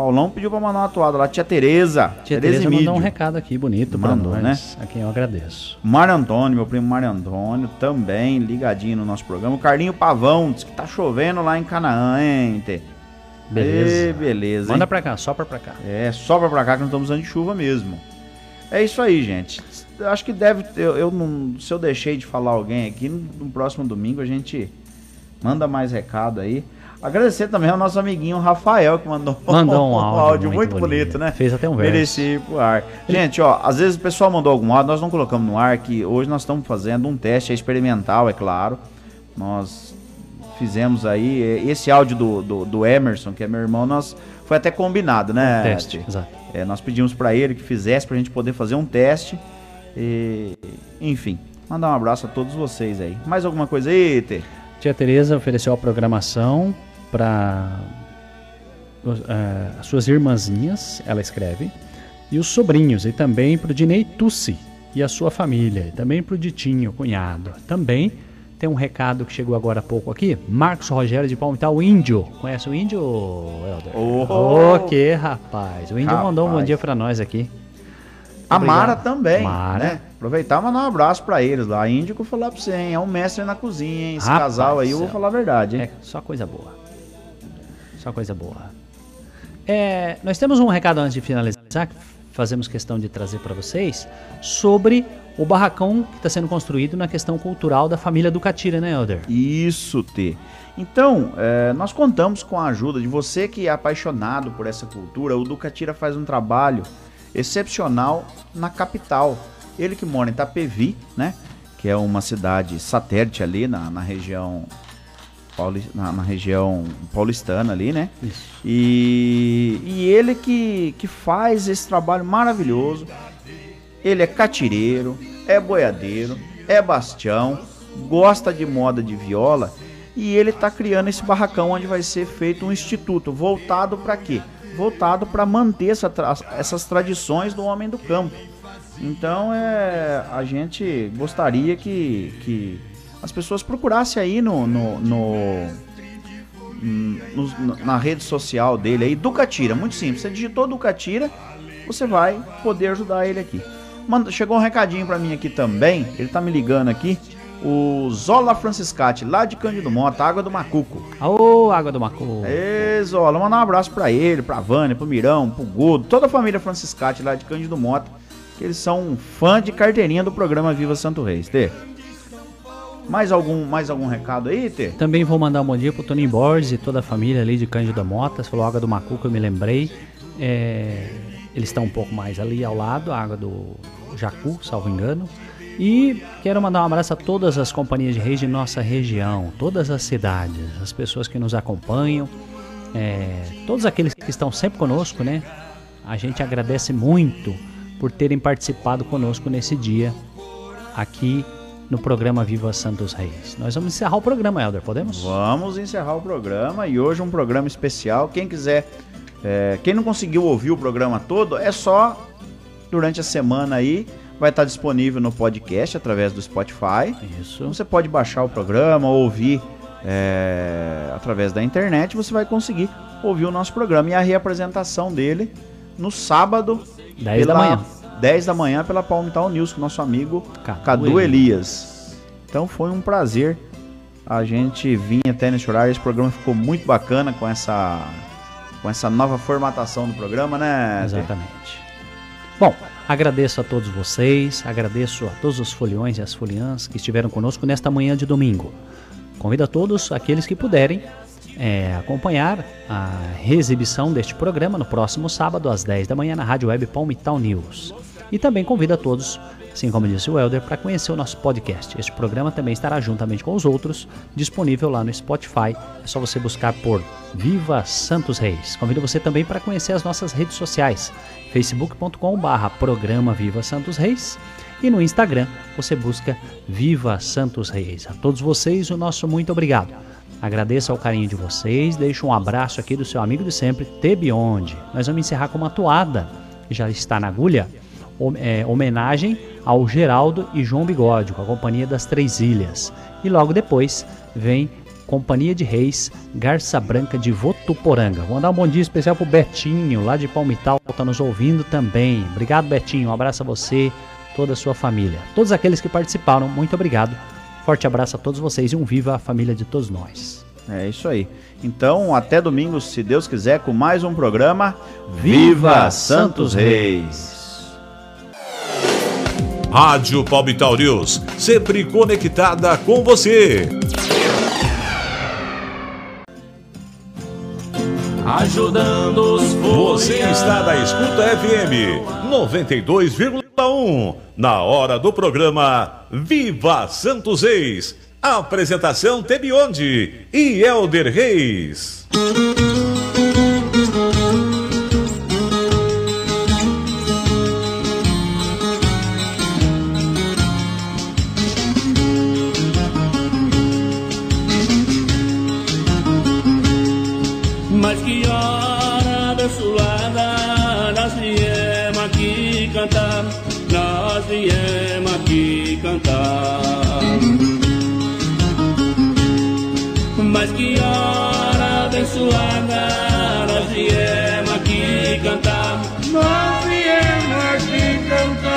Paulão pediu pra mandar uma atuada lá. Tia Tereza. Tia Tereza mandou Emídio. um recado aqui bonito Mandou, nós, a quem eu agradeço. Mário Antônio, meu primo Mário Antônio, também ligadinho no nosso programa. O Carlinho Pavão, diz que tá chovendo lá em Canaã, hein, Tê? Beleza. Ê, beleza. Manda hein? pra cá, sopra pra cá. É, sobra pra cá que nós estamos usando de chuva mesmo. É isso aí, gente. Eu Acho que deve. Eu, eu não, se eu deixei de falar alguém aqui, no, no próximo domingo a gente manda mais recado aí. Agradecer também ao nosso amiguinho Rafael, que mandou, Mandou um áudio muito muito, bonito, bonito. né? Fez até um verso. Mereci pro ar. Gente, ó, às vezes o pessoal mandou algum áudio, nós não colocamos no ar, que hoje nós estamos fazendo um teste experimental, é claro. Nós fizemos aí, esse áudio do, do, do Emerson, que é meu irmão, nós foi até combinado, né? Um teste, exato. É, nós pedimos pra ele que fizesse pra gente poder fazer um teste. E, enfim, mandar um abraço a todos vocês aí. Mais alguma coisa aí, Tê? Tia Tereza ofereceu a programação para as suas irmãzinhas, ela escreve, e os sobrinhos, e também para o Dinei Tussi e a sua família, e também para o Ditinho, cunhado. Também tem um recado que chegou agora há pouco aqui, Marcos Rogério de Palmital, Índio. Conhece o Índio, Helder? Oh. O que, rapaz? O Índio mandou um bom Rapaz. dia para nós aqui. A Mara também, Mara. né? Aproveitar e mandar um abraço pra eles lá. Índio que eu vou falar pra você, hein? É um mestre na cozinha, hein? Esse Rapaz casal aí, eu vou falar a verdade, hein? É, só coisa boa. Só coisa boa. É, nós temos um recado antes de finalizar, que fazemos questão de trazer para vocês, sobre o barracão que está sendo construído na questão cultural da família Ducatira, né, Elder? Isso, T. Então, é, nós contamos com a ajuda de você que é apaixonado por essa cultura. O Ducatira faz um trabalho excepcional na capital. Ele que mora em Itapevi, né? Que é uma cidade satélite ali na, na região pauli- na, na região paulistana ali, né? E, e ele que, que faz esse trabalho maravilhoso. Ele é catireiro, é boiadeiro, é bastião, gosta de moda de viola e ele está criando esse barracão onde vai ser feito um instituto voltado para quê? Voltado para manter essa essas tradições do homem do campo. Então é, a gente gostaria que, que as pessoas procurassem aí no, no, no, no- na rede social dele aí, Ducatira, muito simples. Você digitou Ducatira, você vai poder ajudar ele aqui. Manda- chegou um recadinho pra mim aqui também, ele tá me ligando aqui. O Zola Franciscati, lá de Cândido Mota, Água do Macuco. Ô, Água do Macuco. Ê, Zola, mandar um abraço pra ele, pra Vânia, pro Mirão, pro Gudo, toda a família Franciscati lá de Cândido Mota, que eles são fã de carteirinha do programa Viva Santo Reis, Tê. Mais algum, mais algum recado aí, Tê? Também vou mandar um bom dia pro Toninho Borges e toda a família ali de Cândido Mota. Você falou água do Macuco, eu me lembrei. É, eles estão um pouco mais ali ao lado, a água do Jacu, salvo engano. E quero mandar um abraço a todas as companhias de reis de nossa região, todas as cidades, as pessoas que nos acompanham, é, todos aqueles que estão sempre conosco, né? A gente agradece muito por terem participado conosco nesse dia aqui no programa Viva Santos Reis. Nós vamos encerrar o programa, Helder, podemos? Vamos encerrar o programa e hoje um programa especial. Quem quiser, é, quem não conseguiu ouvir o programa todo, é só durante a semana aí. Vai estar disponível no podcast através do Spotify. Isso. Você pode baixar o programa, ouvir é, através da internet. Você vai conseguir ouvir o nosso programa e a reapresentação dele no sábado, 10 da manhã. 10 da manhã pela Palmital News com nosso amigo Cadu Cadu, Elias. Então foi um prazer a gente vir até nesse horário. Esse programa ficou muito bacana com essa com essa nova formatação do programa, né? Exatamente. Bom, agradeço a todos vocês, agradeço a todos os foliões e as foliãs que estiveram conosco nesta manhã de domingo. Convido a todos aqueles que puderem é, acompanhar a reexibição deste programa no próximo sábado às 10 da manhã na Rádio Web Palmital News. E também convido a todos, assim como disse o Helder, para conhecer o nosso podcast. Este programa também estará juntamente com os outros disponível lá no Spotify. É só você buscar por Viva Santos Reis. Convido você também para conhecer as nossas redes sociais, facebook.com/barra programa Viva Santos Reis e no Instagram você busca Viva Santos Reis. A todos vocês o nosso muito obrigado. Agradeço ao carinho de vocês, deixo um abraço aqui do seu amigo de sempre, Tebionde. Nós vamos encerrar com uma toada que já está na agulha, homenagem ao Geraldo e João Bigode, com a Companhia das Três Ilhas. E logo depois vem Companhia de Reis, Garça Branca de Votuporanga. Vou mandar um bom dia especial pro Betinho, lá de Palmital, que está nos ouvindo também. Obrigado, Betinho. Um abraço a você, toda a sua família. Todos aqueles que participaram, muito obrigado. Forte abraço a todos vocês e um viva a família de todos nós. É isso aí. Então, até domingo, se Deus quiser, com mais um programa Viva Santos Reis. Rádio Palmital News, sempre conectada com você. Ajudando os Você está na Escuta FM 92,1 na hora do programa Viva Santos Reis. Apresentação Tebionde e Elder Reis. Mas que hora abençoada Nós viemos aqui cantar Nós viemos aqui cantar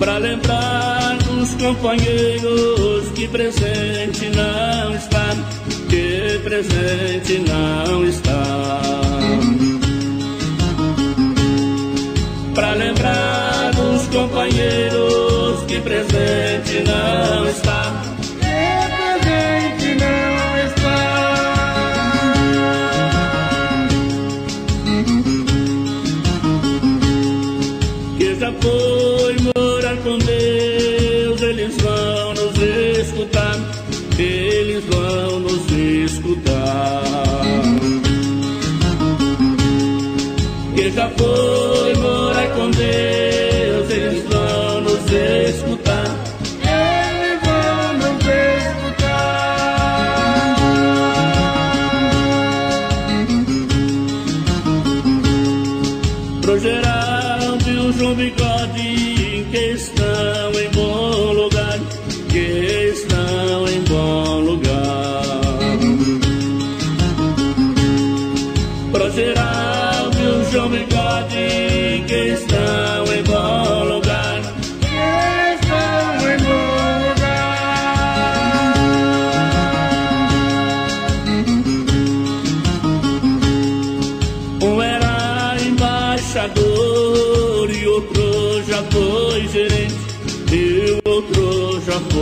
Pra lembrar dos companheiros que presente não está, que presente não está. Pra lembrar companheiros que presente não está,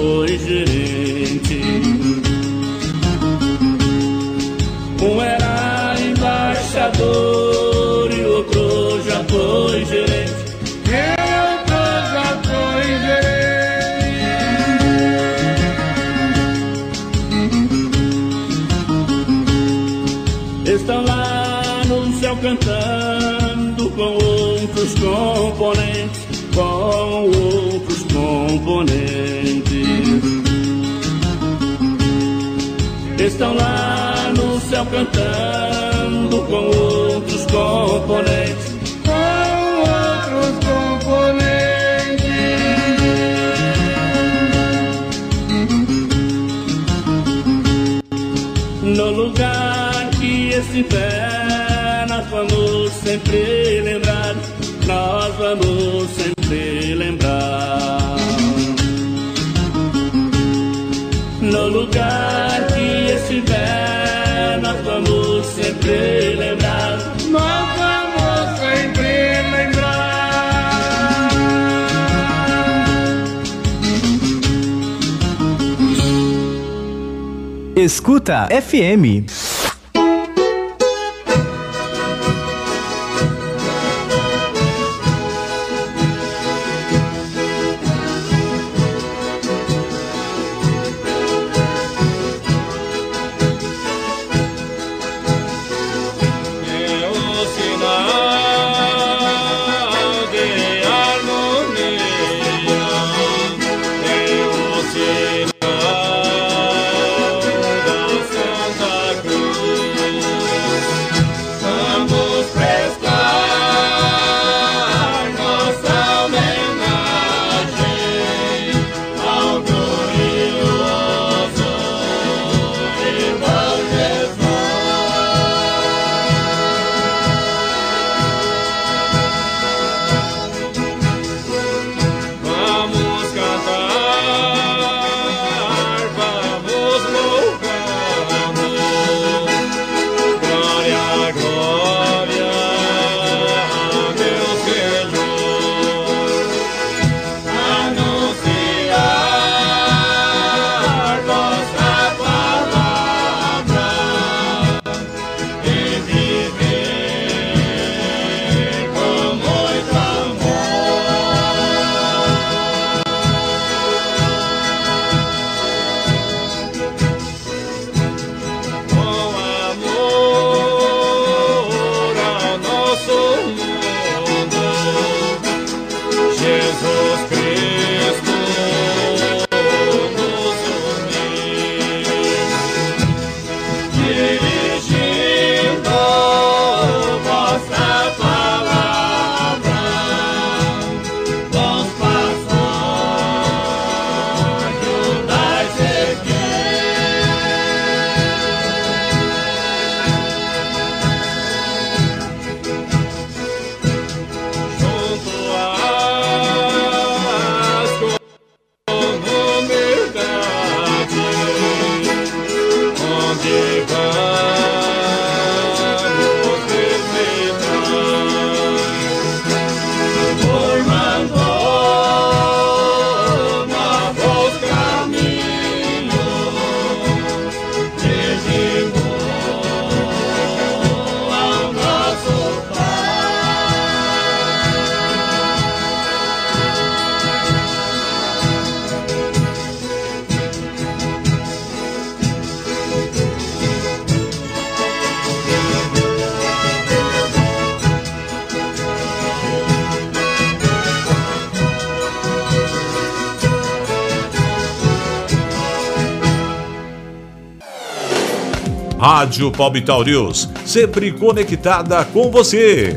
foi gerente. Um era embaixador e outro já foi gerente. E outro já foi gerente. Estão lá no céu cantando com outros componentes, com outros componentes. Estão lá no céu cantando com outros componentes, com outros componentes. No lugar que estiver, nós vamos sempre lembrar, nós vamos sempre Escuta FM. Rádio Palmital News, sempre conectada com você.